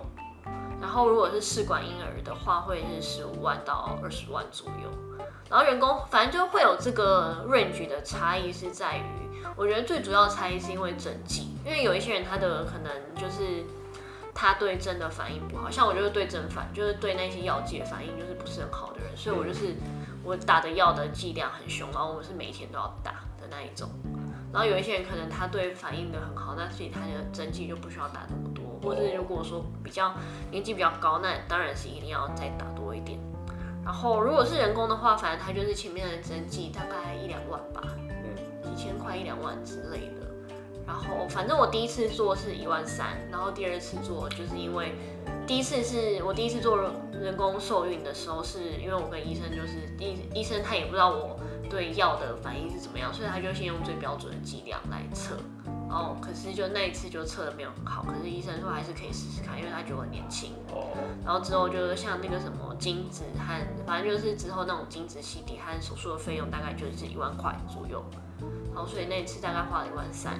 然后如果是试管婴儿的话，会是十五万到二十万左右。然后人工反正就会有这个 range 的差异，是在于。我觉得最主要的差异是因为整剂，因为有一些人他的可能就是他对针的反应不好，像我就是对针反，就是对那些药剂的反应就是不是很好的人，所以我就是我打的药的剂量很凶，然后我是每天都要打的那一种。然后有一些人可能他对反应的很好，那所以他的针剂就不需要打那么多，或是如果说比较年纪比较高，那当然是一定要再打多一点。然后如果是人工的话，反正他就是前面的针剂大概一两万吧。几千块一两万之类的，然后反正我第一次做是一万三，然后第二次做就是因为第一次是我第一次做人工受孕的时候，是因为我跟医生就是医医生他也不知道我对药的反应是怎么样，所以他就先用最标准的剂量来测，然后可是就那一次就测的没有很好，可是医生说还是可以试试看，因为他觉得我很年轻，然后之后就是像那个什么精子和反正就是之后那种精子洗涤和手术的费用大概就是一万块左右。然后所以那一次大概花了一万三，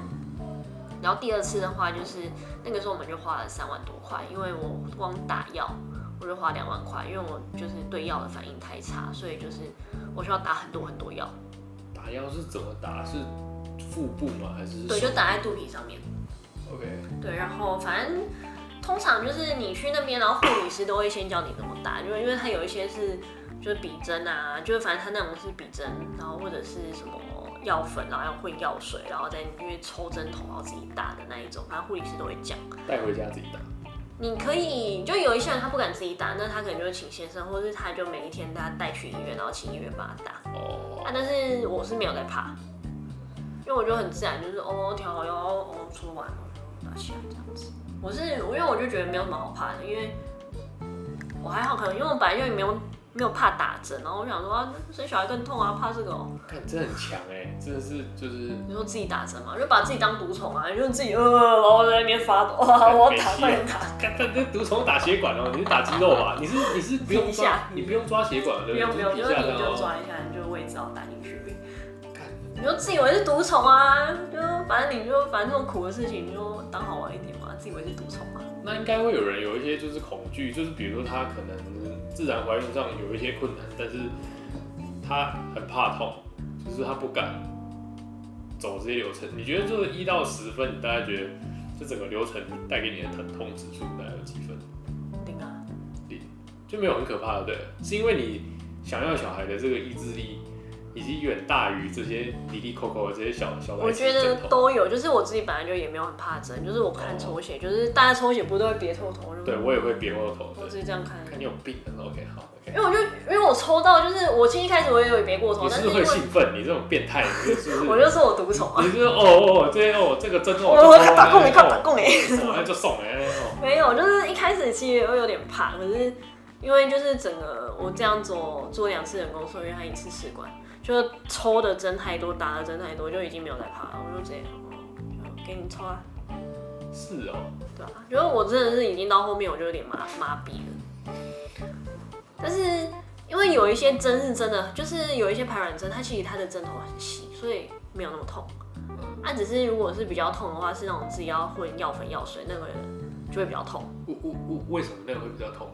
然后第二次的话就是那个时候我们就花了三万多块，因为我光打药我就花两万块，因为我就是对药的反应太差，所以就是我需要打很多很多药。打药是怎么打？是腹部吗？还是？对，就打在肚皮上面。OK。对，然后反正通常就是你去那边，然后护理师都会先教你怎么打，因为因为他有一些是就是笔针啊，就是反正他那种是笔针，然后或者是什么。药粉，然后要混药水，然后再因为抽针头，然后自己打的那一种，反正护理师都会讲。带回家自己打。你可以，就有一些人他不敢自己打，那他可能就会请先生，或者是他就每一天他带去医院，然后请医院帮他打。哦。啊，但是我是没有在怕，因为我觉得很自然，就是哦调好药，哦搓完了打起来这样子。我是，因为我就觉得没有什么好怕的，因为我还好，可能因为我本来就没有。没有怕打针，然后我想说啊，生小孩更痛啊，怕这个哦。看，真的很强哎，真的是就是。你说自己打针嘛，就把自己当毒虫啊，你就自己呃，然后在那边发抖，哇，我打快点打。看，这毒虫打血管哦，你是打肌肉吧？你是你是不用 *laughs* 抓，你不用抓血管对不用不用，就是你就抓一下，你就位置要打进去。你就自以为是毒虫啊，就反正你就反正这种苦的事情，你就当好玩一点嘛，自以为是毒虫嘛。那应该会有人有一些就是恐惧，就是比如说他可能。自然怀孕上有一些困难，但是她很怕痛，就是她不敢走这些流程。你觉得就是一到十分，你大概觉得这整个流程带给你的疼痛指数大概有几分？零啊，零就没有很可怕的，对？是因为你想要小孩的这个意志力以及远大于这些滴滴扣扣的这些小小我觉得都有，就是我自己本来就也没有很怕针，就是我看抽血，就是大家抽血不都会别透头？对我也会别透头，我是这样看。看你有病的，OK 好。因为我就因为我抽到，就是我其实一开始我也有别过头，但是会兴奋，你这种变态？*laughs* 我就说我独宠啊！你是哦哦，这些哦这个针哦，我打工你看打工哎，那就送哎没有，就是一开始其实会有点怕，可是因为就是整个我这样做做两次人工受孕，他一次试管，就抽的针太多，打的针太多，就已经没有在怕了。我就这样，就给你抽啊。是哦。对啊，觉得我真的是已经到后面，我就有点麻麻痹了。但是因为有一些针是真的，就是有一些排卵针，它其实它的针头很细，所以没有那么痛。啊，只是如果是比较痛的话，是那种自己要混药粉药水那个人就会比较痛。为为为为什么那个会比较痛？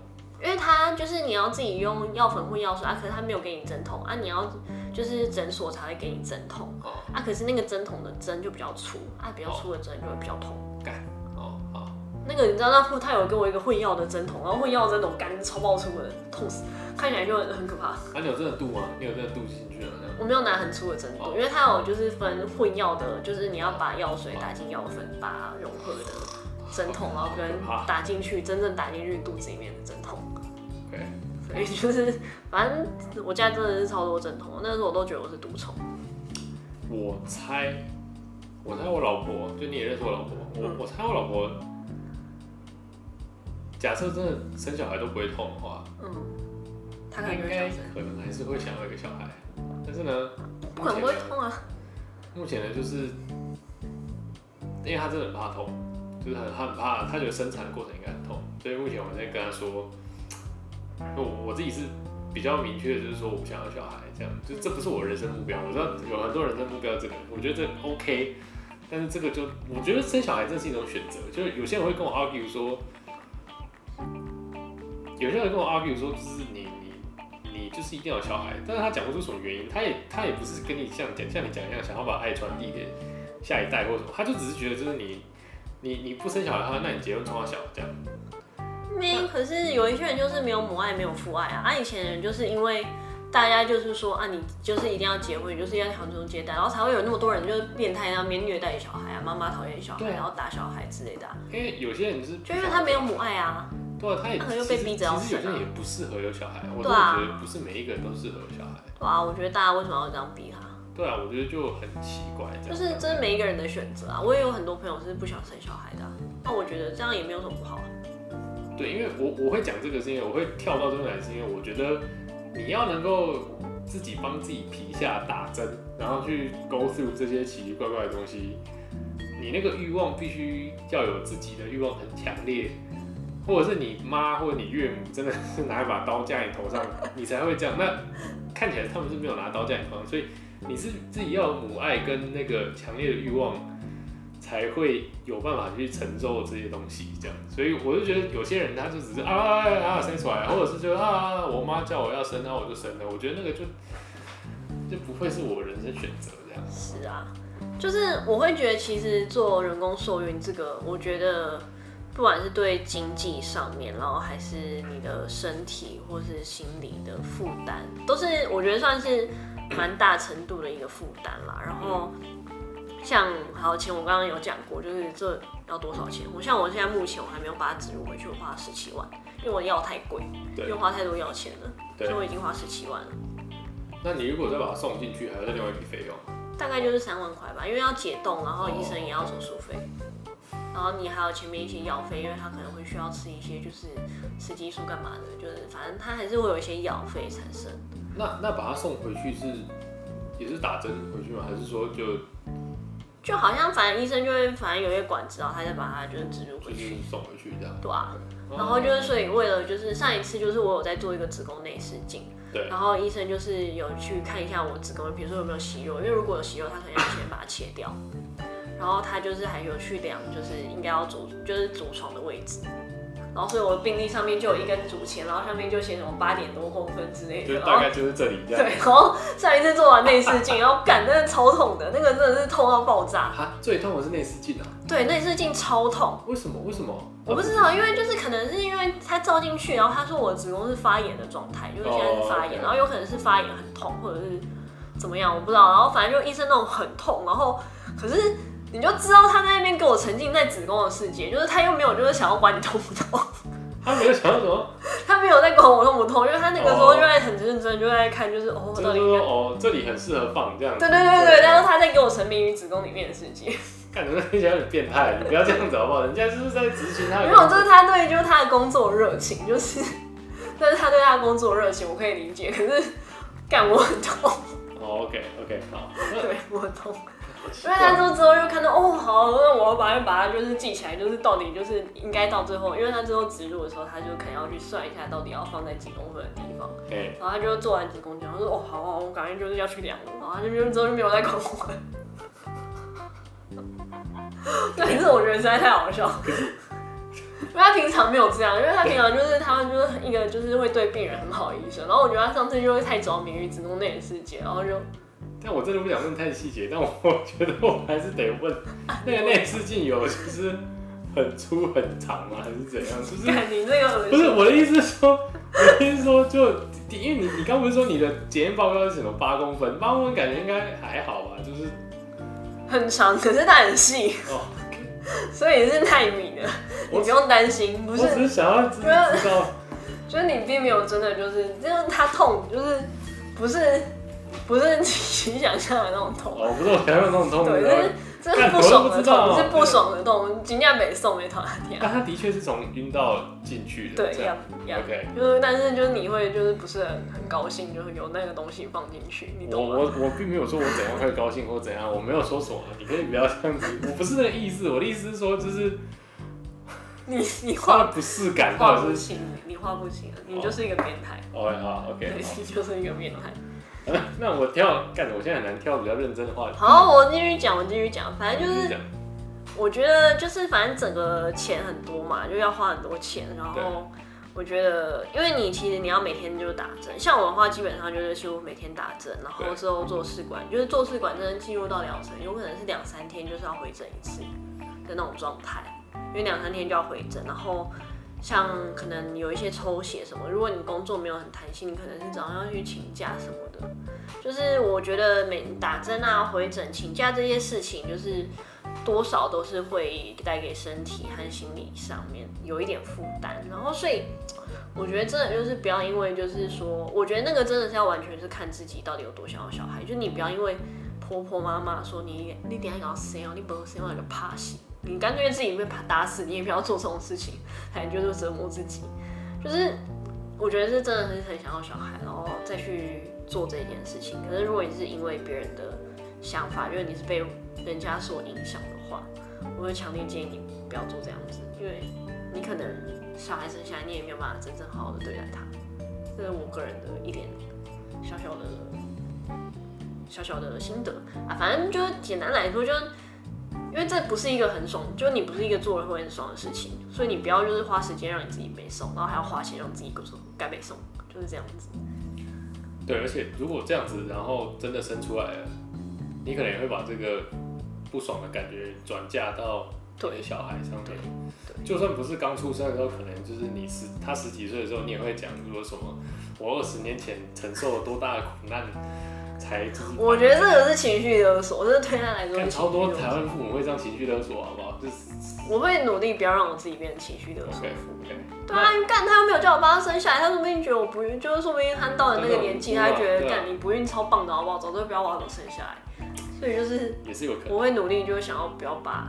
因为它就是你要自己用药粉混药水啊，可是它没有给你针筒啊，你要就是诊所才会给你针筒啊，可是那个针筒的针就比较粗啊，比较粗的针就会比较痛。干哦好那个你知道，那他有给我一个混药的针筒，然后混药针筒干超爆粗的，痛死，看起来就很可怕。啊，你有真的度吗？你有真的度进去了？我没有拿很粗的针筒，因为它有就是分混药的，就是你要把药水打进药粉，把它融合的针筒，然后跟打进去真正打进去肚子里面的针筒。对，所 *laughs* 以就是反正我家真的是超多针筒，那时候我都觉得我是毒虫。我猜，我猜我老婆，就你也认识我老婆，我我猜我老婆。假设真的生小孩都不会痛的话，嗯，他应该可能还是会想要一个小孩，但是呢，不可能不会痛啊。目前呢，就是因为他真的很怕痛，就是很很怕，他觉得生产的过程应该很痛，所以目前我在跟他说，我我自己是比较明确的，就是说我不想要小孩，这样就这不是我人生目标。我知道有很多人生目标这个，我觉得这 OK，但是这个就我觉得生小孩这是一种选择，就是有些人会跟我 argue 说。有些人跟我 argue 说，就是你你你就是一定要小孩，但是他讲不出什么原因，他也他也不是跟你像讲像你讲一样，想要把爱传递给下一代或什么，他就只是觉得就是你你你不生小孩的话，那你结婚从小这样。没，可是有一些人就是没有母爱，没有父爱啊。啊，以前人就是因为大家就是说啊，你就是一定要结婚，就是要传宗接代，然后才会有那么多人就是变态那边虐待小孩啊，妈妈讨厌小孩，然后打小孩之类的。因为有些人是就因为他没有母爱啊。对，他也可能又被逼着要其实有些人也不适合有小孩，我都觉得不是每一个人都适合有小孩。对啊，我觉得大家为什么要这样逼他？对啊，我觉得就很奇怪。就是这是每一个人的选择啊，我也有很多朋友是不想生小孩的，那我觉得这样也没有什么不好。对，因为我我会讲这个是因为我会跳到这个来，是因为我觉得你要能够自己帮自己皮下打针，然后去 go through 这些奇奇怪怪的东西，你那个欲望必须要有自己的欲望很强烈。或者是你妈或者你岳母真的是拿一把刀架你头上，你才会这样。那看起来他们是没有拿刀架你头上，所以你是自己要有母爱跟那个强烈的欲望，才会有办法去承受这些东西。这样，所以我就觉得有些人他就只是啊啊啊生出来，或者是就啊我妈叫我要生，那我就生了。我觉得那个就就不会是我人生选择这样。是啊，就是我会觉得其实做人工受孕这个，我觉得。不管是对经济上面，然后还是你的身体或是心理的负担，都是我觉得算是蛮大程度的一个负担啦。然后像好钱，我刚刚有讲过，就是这要多少钱？我像我现在目前我还没有把它植入回去，我花了十七万，因为我药太贵，因为花太多药钱了，所以我已经花十七万了。那你如果再把它送进去，还要再另外一笔费用？大概就是三万块吧，因为要解冻，然后医生也要手术费。然后你还有前面一些药费，因为他可能会需要吃一些就是雌激素干嘛的，就是反正他还是会有一些药费产生。那那把他送回去是也是打针回去吗？还是说就就好像反正医生就会反正有一些管子，然后他再把它就是植入回去送回去这样。对啊。然后就是所以为了就是上一次就是我有在做一个子宫内视镜，对。然后医生就是有去看一下我子宫，比如说有没有息肉，因为如果有息肉，他可能要先把它切掉。然后他就是还有去量，就是应该要组，就是主床的位置。然后所以我的病历上面就有一根竹签，然后上面就写什么八点多公分之类的。就大概就是这里这样。对，然后上一次做完内视镜，然后感真的超痛的，那个真的是痛到爆炸。哈，最痛的是内视镜啊。对，内视镜超痛。为什么？为什么？我不知道，因为就是可能是因为他照进去，然后他说我子宫是发炎的状态，就是现在是发炎，然后有可能是发炎很痛，或者是。怎么样，我不知道。然后反正就医生那种很痛，然后可是你就知道他在那边给我沉浸在子宫的世界，就是他又没有就是想要管你痛不痛，他没有想到什么，*laughs* 他没有在管我痛不痛，因为他那个时候就在很认真就在看，就是哦，就是到底说哦，这里很适合放这样子。对对对对，但是他在给我沉迷于子宫里面的世界。感觉听起来有点变态，你不要这样子好不好？人家就是在执行他的没有。这是他对就是他的工作热情，就是，*laughs* 但是他对他的工作热情我可以理解，可是干我很痛，哦，OK OK，好，那对我很痛，因为他之后之后又看到哦好，那我要把它把它就是记起来，就是到底就是应该到最后，因为他之后植入的时候，他就可能要去算一下到底要放在几公分的地方，哎，然后他就做完子宫检查，他说哦好啊，我感觉就是要去量了，然后他就之后就没有再管我了。对，这我觉得实在太好笑。因为他平常没有这样，因为他平常就是他就是一个就是会对病人很好的医生，然后我觉得他上次就会太着迷于子宫内的世界，然后就但我真的不想问太细节，但我 *laughs* 觉得我还是得问，*laughs* 那个内视镜有就是很粗很长吗？还是怎样？就是 *laughs* 你这个不是，我的意思是说，我的意思是说，就因为你你刚不是说你的检验报告是什么八公分？八公分感觉应该还好吧？就是很长，可是它很细，哦，所以是纳米的，你不用担心，不是我只是，想要知知道，就是你并没有真的就是，就是它痛，就是不是不是你想象的那种痛。哦，不是我想要那种痛对，的这是这是不爽的痛，是不爽的痛，金价北宋没讨天。但他的确是从晕道进去的，对，这样呀呀 OK 就是但是就是你会就是不是很很高兴，就是有那个东西放进去，你我懂吗？我我并没有说我怎样会高兴或怎样，我没有说什么，你可以不要这样子，我不是那个意思，我的意思是说，就是 *laughs* 你你 *laughs* 画的不适感画不清，你画不清，*laughs* 你就是一个变态，哦好，OK，你就是一个变态。好 *laughs* 那我跳干，我现在很难跳比较认真的话题，好，我继续讲，我继续讲，反正就是我觉得就是反正整个钱很多嘛，就要花很多钱，然后我觉得，因为你其实你要每天就打针，像我的话基本上就是几乎每天打针，然后之后做试管，就是做试管真的进入到疗程，有可能是两三天就是要回诊一次的那种状态，因为两三天就要回诊，然后。像可能有一些抽血什么，如果你工作没有很弹性，你可能是早上要去请假什么的。就是我觉得每打针啊、回诊、请假这些事情，就是多少都是会带给身体和心理上面有一点负担。然后所以我觉得真的就是不要因为就是说，我觉得那个真的是要完全是看自己到底有多想要小孩，就你不要因为婆婆妈妈说你你等一下要生哦，你不生完就怕死，你干脆自己被打死，你也不要做这种事情，反正就是折磨自己。就是我觉得是真的是很想要小孩，然后再去做这件事情。可是如果你是因为别人的想法，就是你是被人家所影响的话，我会强烈建议你不要做这样子，因为你可能小孩生下来，你也没有办法真正好好的对待他。这是我个人的一点小小的小小的心得啊，反正就是简单来说，就是因为这不是一个很爽，就你不是一个做了会很爽的事情，所以你不要就是花时间让你自己背诵，然后还要花钱让自己该背诵，就是这样子。对，而且如果这样子，然后真的生出来了，你可能也会把这个不爽的感觉转嫁到你的小孩上面。就算不是刚出生的时候，可能就是你十他十几岁的时候，你也会讲说什么，我二十年前承受了多大的苦难，才就是。我觉得这个是情绪勒索，这是对他来说超多台。湾父母会这样情绪勒索，好不好？就是我会努力不要让我自己变成情绪勒索。对啊，干他又没有叫我帮他生下来，他说不定觉得我不孕，就是说不定他到了那个年纪，他觉得干你不孕超棒的好不好？早就不要把我生下来。所以就是也是有可能。我会努力，就是想要不要把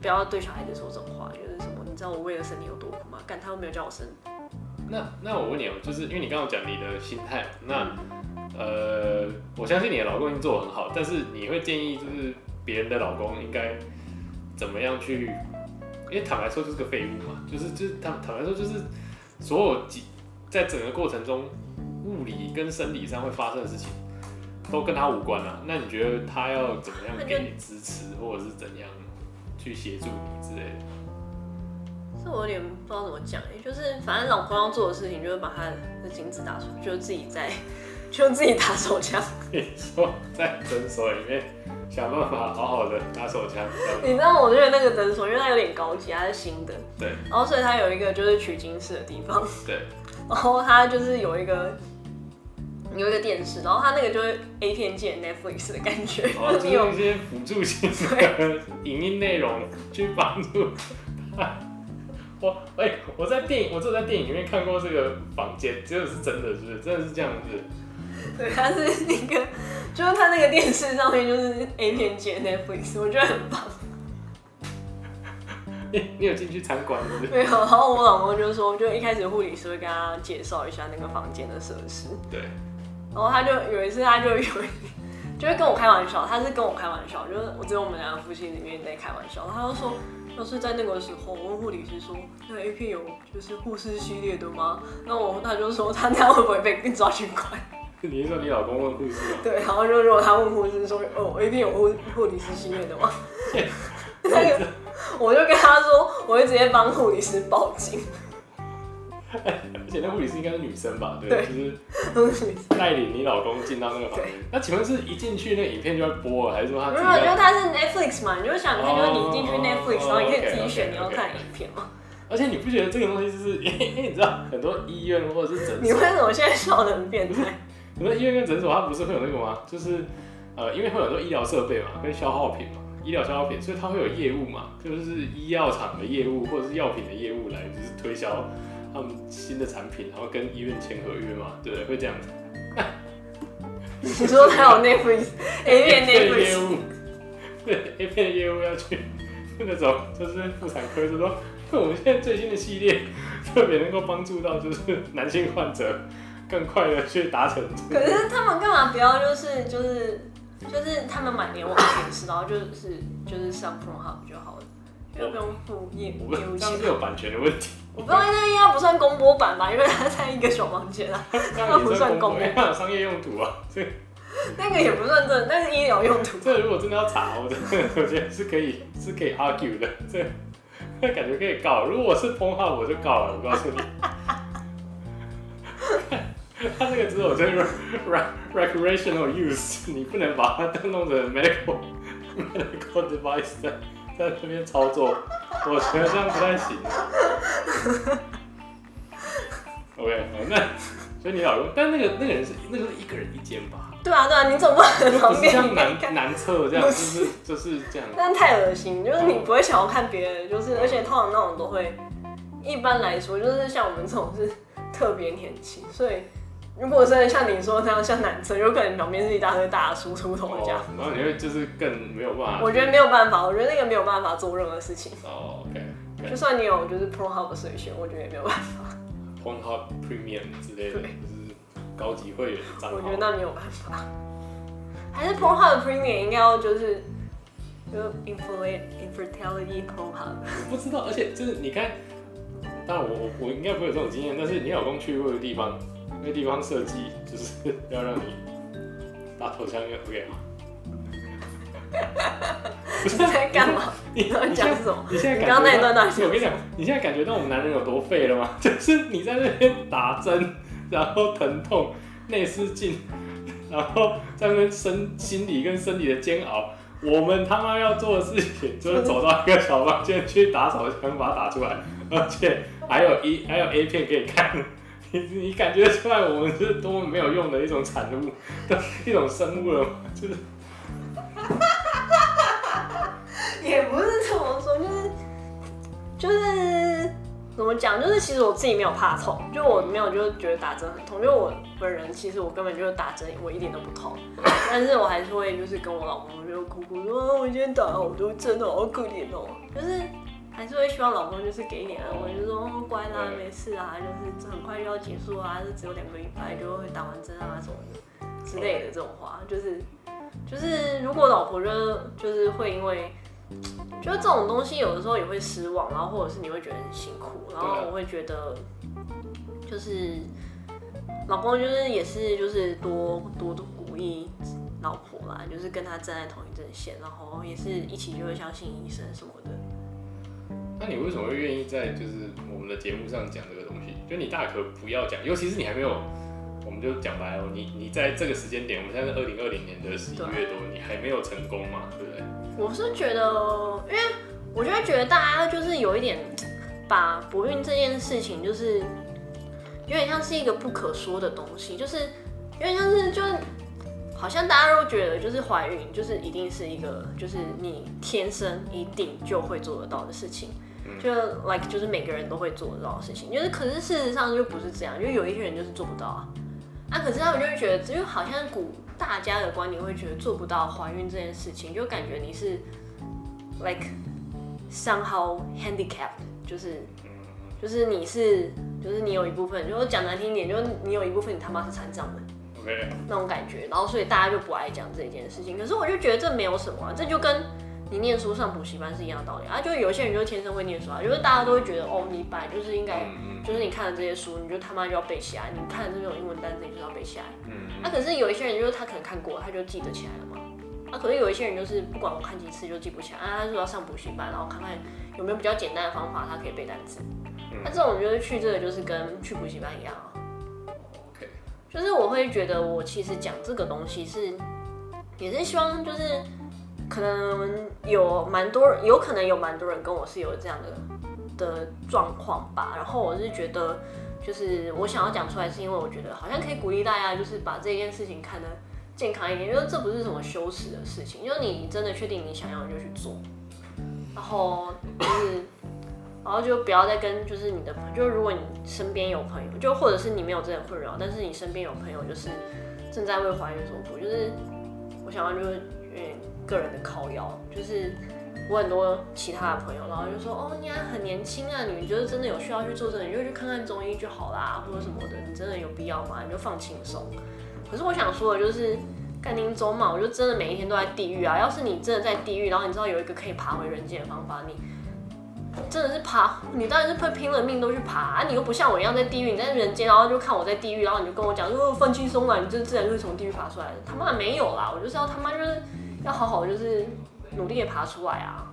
不要对小孩子说这种话，就是什么，你知道我为了生你有多苦吗？干他又没有叫我生。那那我问你哦，就是因为你刚刚讲你的心态，那呃，我相信你的老公已经做得很好，但是你会建议就是别人的老公应该怎么样去？因为坦白说就是个废物嘛，就是就是坦坦白说就是所有几在整个过程中物理跟生理上会发生的事情都跟他无关啊。那你觉得他要怎么样给你支持，或者是怎样去协助你之类的？这我有点不知道怎么讲，也就是反正老公要做的事情就是把他的精子打出，就是自己在就自己打手枪。*laughs* 你说在诊所里面想办法好好的打手枪，你知道，我觉得那个诊所，因为它有点高级，它是新的，对然后所以它有一个就是取经室的地方，对，*laughs* 然后它就是有一个，有一个电视，然后它那个就是 A 片界 Netflix 的感觉，哦，就用一些辅助性的影音内容去帮助他。我哎、我在电影，我只有在电影里面看过这个房间，真的是真的，是不是？真的是这样子。*laughs* 对，它是那个，就是它那个电视上面就是 A 片界 Netflix，我觉得很棒。你 *laughs* 你有进去参观是不是？没有，然后我老公就说，就一开始护理师会跟他介绍一下那个房间的设施，对，然后他就有一次他就有一就会跟我开玩笑，他是跟我开玩笑，就是我只有我们两个夫妻里面在开玩笑，他就说。要是在那个时候，我问护理师说：“那 A 片有就是护士系列的吗？”那我他就说他那样会不会被抓去关？*laughs* 你是说你老公问护士吗？对，然后就如果他问护士说：“哦我一定有护护理师系列的吗？” *laughs* 那个我就跟他说，我会直接帮护理师报警。而且那护理师应该是女生吧？对，对就是带领你老公进到那个房间。那请问是一进去那影片就要播了，还是说他自没有，就己要？它是 Netflix 嘛，你就想看，就是你进去哦 Netflix，哦然后你可以自己选你要看影片嘛。而且你不觉得这个东西就是，因为你知道很多医院或者是诊所你为，什么现在笑得很变态？很多医院跟诊所它不是会有那个吗？就是呃，因为会有很多医疗设备嘛，跟消耗品嘛，医疗消耗品，所以它会有业务嘛，就是医药厂的业务或者是药品的业务来就是推销他们新的产品，然后跟医院签合约嘛，对不对？会这样子。你说还有 Netflix *laughs* A 片业 Netflix，务，对 A 片的业务要去那种就是妇产科，就说 *laughs* 我们现在最新的系列特别能够帮助到就是男性患者更快的去达成。可是他们干嘛不要就是就是就是他们买联网电视，然后就是就是上 ProHub 就好了，就不用付业务钱这样是。有版权的问题，我不知道那应该不算公播版吧，因为它在一个小房间啊，这样也不算公 *laughs* 商业用途啊。所以那个也不算正，但是医疗用途。这如果真的要查，我真的我觉得是可以是可以 argue 的，这个这感觉可以告。如果我是 u b 我就告了，我告诉你。*laughs* 他这个只有这个 rec- recreational use，你不能把它弄成 medical *laughs* medical device 在在这边操作，我觉得这样不太行。*laughs* OK，好，那所以你老公，但那个那个人是那个是一个人一间吧？对啊对啊，你总不能旁边像男男厕这样，就是就是这样。但太恶心，就是你不会想要看别人，就是而且通常那种都会，一般来说就是像我们这种是特别年轻，所以如果真的像你说那样像男厕，有可能旁边是一大堆大叔出头这样，哦，然后你会就是更没有办法。我觉得没有办法，我觉得那个没有办法做任何事情，哦，OK，就算你有就是 Pro Hub 的水选，我觉得也没有办法，Pornhub Premium 之类的，就是高级会员账号。我觉得那没有办法，还是 Pro Hub Premium 应该要就是。就是 infertility infertility Pro Hub，我不知道，而且就是你看，当然我我我应该不会有这种经验，但是你老公去过的地方，那个地方设计就是要让你打头枪用 OK 好。*laughs* 不是你在干嘛？你在讲什么？你现在你刚刚那一段到底我跟你讲，你现在感觉到我们男人有多废了吗？*laughs* 就是你在那边打针，然后疼痛、内视镜，然后在那边身心理跟生理的煎熬。我们他妈要做的事情就是走到一个小房间去打手枪，把它打出来，而且还有一还有 A 片可以看。你你感觉出来我们是多么没有用的一种产物，一种生物了吗？就是也不是这么说，就是就是怎么讲，就是其实我自己没有怕痛，就我没有就是觉得打针很痛，因为我本人其实我根本就是打针我一点都不痛，但是我还是会就是跟我老公就哭哭说，我今天打好多针哦，好可怜哦，就是还是会希望老公就是给一点安慰，就说哦乖啦，没事啊，就是很快就要结束啊，就只有两个礼拜就会打完针啊什么的之类的这种话，就是就是如果老婆就就是会因为。就是这种东西有的时候也会失望，然后或者是你会觉得很辛苦，然后我会觉得就是老公就是也是就是多多多鼓励老婆啦，就是跟他站在同一阵线，然后也是一起就会相信医生什么的。那你为什么会愿意在就是我们的节目上讲这个东西？就你大可不要讲，尤其是你还没有，我们就讲白了，你你在这个时间点，我们现在是二零二零年的十一月多，你还没有成功嘛，对不对？我是觉得，因为我就会觉得大家就是有一点把不孕这件事情，就是有点像是一个不可说的东西，就是有点像是就好像大家都觉得就是怀孕就是一定是一个就是你天生一定就会做得到的事情，就 like 就是每个人都会做得到的事情，就是可是事实上就不是这样，就有一些人就是做不到啊。啊，可是他们就会觉得，只有好像古大家的观点会觉得做不到怀孕这件事情，就感觉你是 like somehow handicapped，就是就是你是就是你有一部分，就是讲难听一点，就是你有一部分你他妈是残障的 OK，那种感觉，然后所以大家就不爱讲这件事情。可是我就觉得这没有什么啊，这就跟你念书上补习班是一样的道理啊。就有些人就是天生会念书啊，就是大家都会觉得哦，你本来就是应该，嗯就是你看了这些书，你就他妈就要背起来，你看这种英文单词你就要背起来。嗯啊，可是有一些人就是他可能看过，他就记得起来了嘛。啊，可是有一些人就是不管我看几次就记不起来，啊，他说要上补习班，然后看看有没有比较简单的方法，他可以背单词。那、这种就是去这个就是跟去补习班一样啊。OK，就是我会觉得我其实讲这个东西是，也是希望就是可能有蛮多人，有可能有蛮多人跟我是有这样的的状况吧。然后我是觉得，就是我想要讲出来，是因为我觉得好像可以鼓励大家，就是把这件事情看得健康一点，因为这不是什么羞耻的事情，就是你真的确定你想要就去做，然后就是。然后就不要再跟就是你的朋友，就如果你身边有朋友，就或者是你没有这个困扰，但是你身边有朋友就是正在为怀孕所苦，就是我想要就是个人的靠腰，就是我很多其他的朋友，然后就说哦你还很年轻啊，你觉得真的有需要去做这个，你就去看看中医就好啦，或者什么的，你真的有必要吗？你就放轻松。可是我想说的就是。干丁周嘛，我就真的每一天都在地狱啊！要是你真的在地狱，然后你知道有一个可以爬回人间的方法，你真的是爬，你当然是会拼了命都去爬啊！你又不像我一样在地狱，你在人间，然后就看我在地狱，然后你就跟我讲，哦，放轻松了，你就自然就会从地狱爬出来的。他妈没有啦，我就是要他妈就是要好好就是努力的爬出来啊！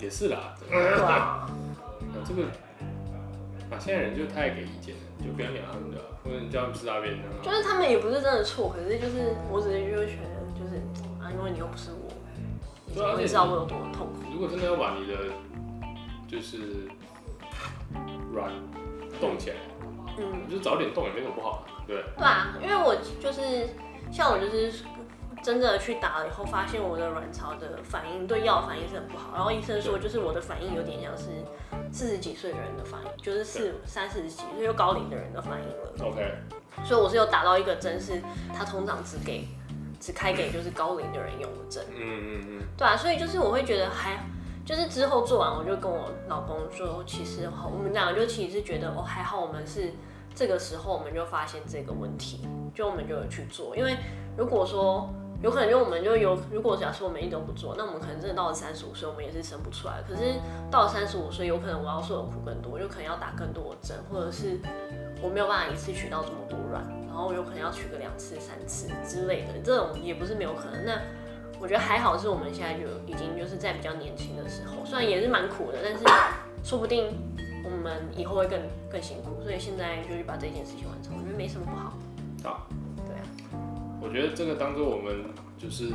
也是啦，对啊，*laughs* 这个啊，现在人就太给意见了，你就不要鸟他们的，或者你叫他们吃大便的。就是他们也不是真的错，可是就是我只是就会觉得就是啊，因为你又不是我，你怎么会知道我有多痛苦？如果真的要把你的就是软动起来，嗯。你就早点动也没什么不好，对？对啊，因为我就是像我就是真的去打了以后，发现我的卵巢的反应对药反应是很不好，然后医生说就是我的反应有点像是四十几岁的人的反应，就是四三四十几岁就高龄的人的反应了。OK，所以我是有打到一个针，是他通常只给只开给就是高龄的人用的针。嗯嗯嗯，对啊，所以就是我会觉得还，就是之后做完，我就跟我老公说，其实，我们两个就其实是觉得哦，还好我们是这个时候我们就发现这个问题，就我们就有去做，因为如果说有可能就我们就有，如果假设我们一直都不做，那我们可能真的到了三十五岁，我们也是生不出来。可是到了三十五岁，有可能我要受的苦更多，就可能要打更多的针，或者是我没有办法一次取到这么多卵，然后有可能要取个两次、三次之类的，这种也不是没有可能。那我觉得还好，是我们现在就已经就是在比较年轻的时候，虽然也是蛮苦的，但是说不定我们以后会更更辛苦，所以现在就是把这件事情完成，我觉得没什么不好。好，我觉得这个当做我们就是，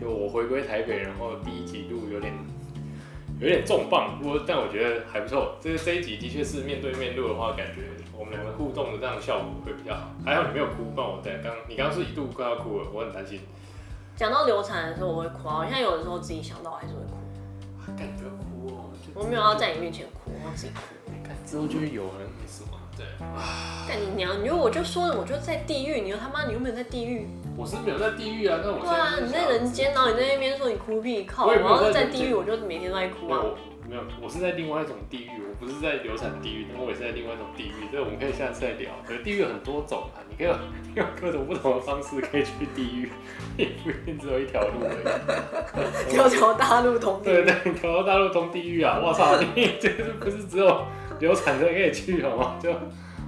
就我回归台北，然后第一集录有点有点重磅，不过但我觉得还不错。这个这一集的确是面对面录的话，感觉我们两个互动的这样效果会比较好。还好你没有哭，不然我在刚你刚刚是一度快要哭了，我很担心。讲到流产的时候我会哭啊，我现在有的时候自己想到还是会哭，干不要哭哦，我没有要在你面前哭，我自己哭。之后就会有人，没什么。对，*sighs* 干你娘！你说我就说了，我就在地狱，你又他妈你有没有在地狱。我是没有在地狱啊，那我对啊，你在人间，然后你在那边说你哭屁，靠！我也没有要是在人间地狱，我就每天都在哭啊。没有，我没有，我是在另外一种地狱，我不是在流产地狱，但我也是在另外一种地狱，这我们可以下次再聊。可是地狱有很多种啊，你可以有你有各种不同的方式可以去地狱，也不一定只有一条路而已。*laughs* 条条大路通对天。对，条条大路通地狱啊！我操，你这 *laughs* 个不是只有流产的可以去好吗？就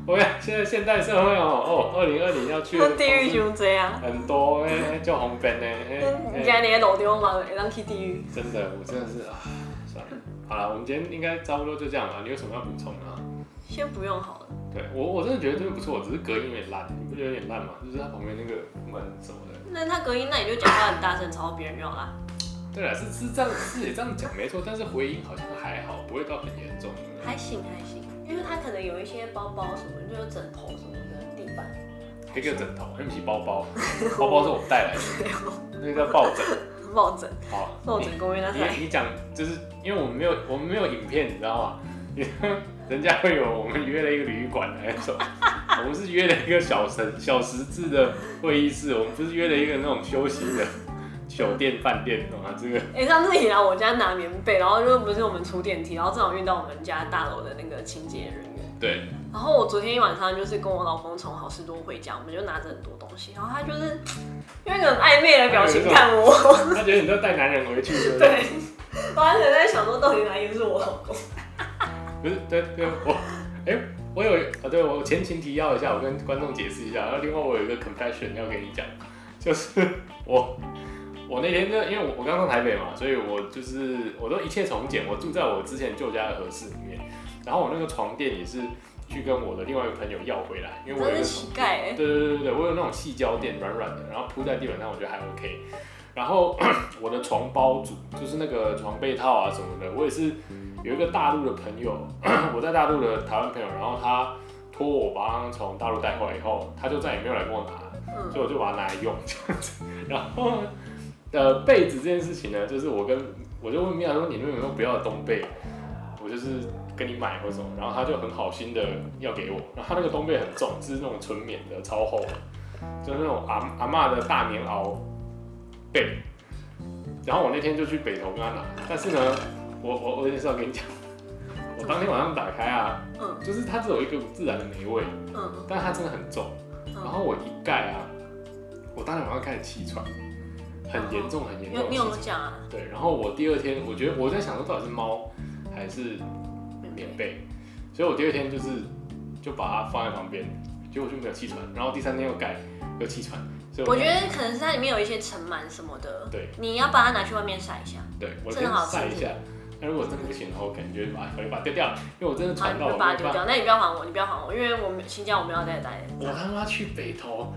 我看现在现代社会哦，哦，二零二零要去那地狱就这样。很多，诶，叫红边呢，哎你今天楼丢嘛，会当去地狱。真的，我真的是啊，算了，好了，我们今天应该差不多就这样了。你有什么要补充的啊？先不用好了。对我，我真的觉得这个不错，只是隔音有点烂，你不觉得有点烂吗？就是它旁边那个门什么的。那它隔音，那你就讲话很大声，吵到别人就好啦。对啊，是是这样，是也这样讲没错，但是回音好像还好，不会到很严重。还行还行，因为他可能有一些包包什么，就有枕头什么的地板？一个枕头，那不是包包，*laughs* 包包是我带来的，那个叫抱枕。*laughs* 抱枕，好，抱枕公园那你你讲就是因为我们没有我们没有影片，你知道吗？*laughs* 人家会有我们约了一个旅馆那种，我们是约了一个小神小十字的会议室，我们不是约了一个那种休息的酒店饭店，懂吗？这个哎、上次你来我家拿棉被，然后就不是我们出电梯，然后正好遇到我们家大楼的那个清洁人员。对，然后我昨天一晚上就是跟我老公从好事多回家，我们就拿着很多东西，然后他就是用一个很暧昧的表情看我，*laughs* 他觉得你都带男人回去，对不对？对，我还在想说到底哪一个是我老公。不是，对对，我，哎、我有啊，对我前情提要一下，我跟观众解释一下，然后另外我有一个 confession 要跟你讲，就是我我那天就因为我我刚上台北嘛，所以我就是我都一切从简，我住在我之前旧家的合适里面，然后我那个床垫也是去跟我的另外一个朋友要回来，因为我有乞丐哎、对对对对对，我有那种细胶垫，软软的，然后铺在地板上，我觉得还 OK。然后我的床包组就是那个床被套啊什么的，我也是有一个大陆的朋友，*clears throat* 我在大陆的台湾朋友，然后他托我把他从大陆带回来以后，他就再也没有来跟我拿，嗯，所以我就把它拿来用这样子。然后呢呃被子这件事情呢，就是我跟我就问米娅说，你们有没有不要的冬被？我就是跟你买或什么，然后他就很好心的要给我，然后他那个冬被很重，是那种纯棉的，超厚的，就是那种阿阿嬷的大棉袄被。然后我那天就去北投跟他拿，但是呢，我我我有件事要跟你讲，我当天晚上打开啊，嗯就是它只有一个自然的霉味，嗯但它真的很重。然后我一盖啊，我当天晚上开始气喘，很严重很严重你有没有。讲啊？对，然后我第二天，我觉得我在想说到底是猫还是棉被，所以我第二天就是就把它放在旁边，结果就没有气喘，然后第三天又盖又气喘，所以我觉得可能是它里面有一些尘螨什么的，对你要把它拿去外面晒一下。对我先真的好晒一下。那如果真的不行的话，我可能就会把它可以把它丢掉，因为我真的好，喘到我你就把它。丢掉。那你不要还我，你不要还我，因为我们新疆我们要再待。我他妈去北投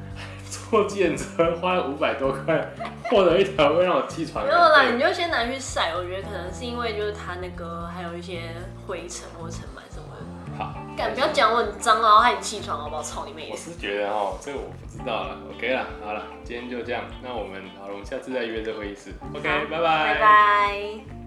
坐计程车花了五百多块，获得一条会让我气喘的没有啦，你就先拿去晒。我觉得可能是因为就是它那个还有一些灰尘或尘螨什么的。好，敢，不要讲我很脏啊，害你气喘好不好？操你妹我！是觉得哦，这个我不知道了。OK 啦，好了，今天就这样，那我们好了，我们下次再约这会议室。OK，拜拜。拜拜。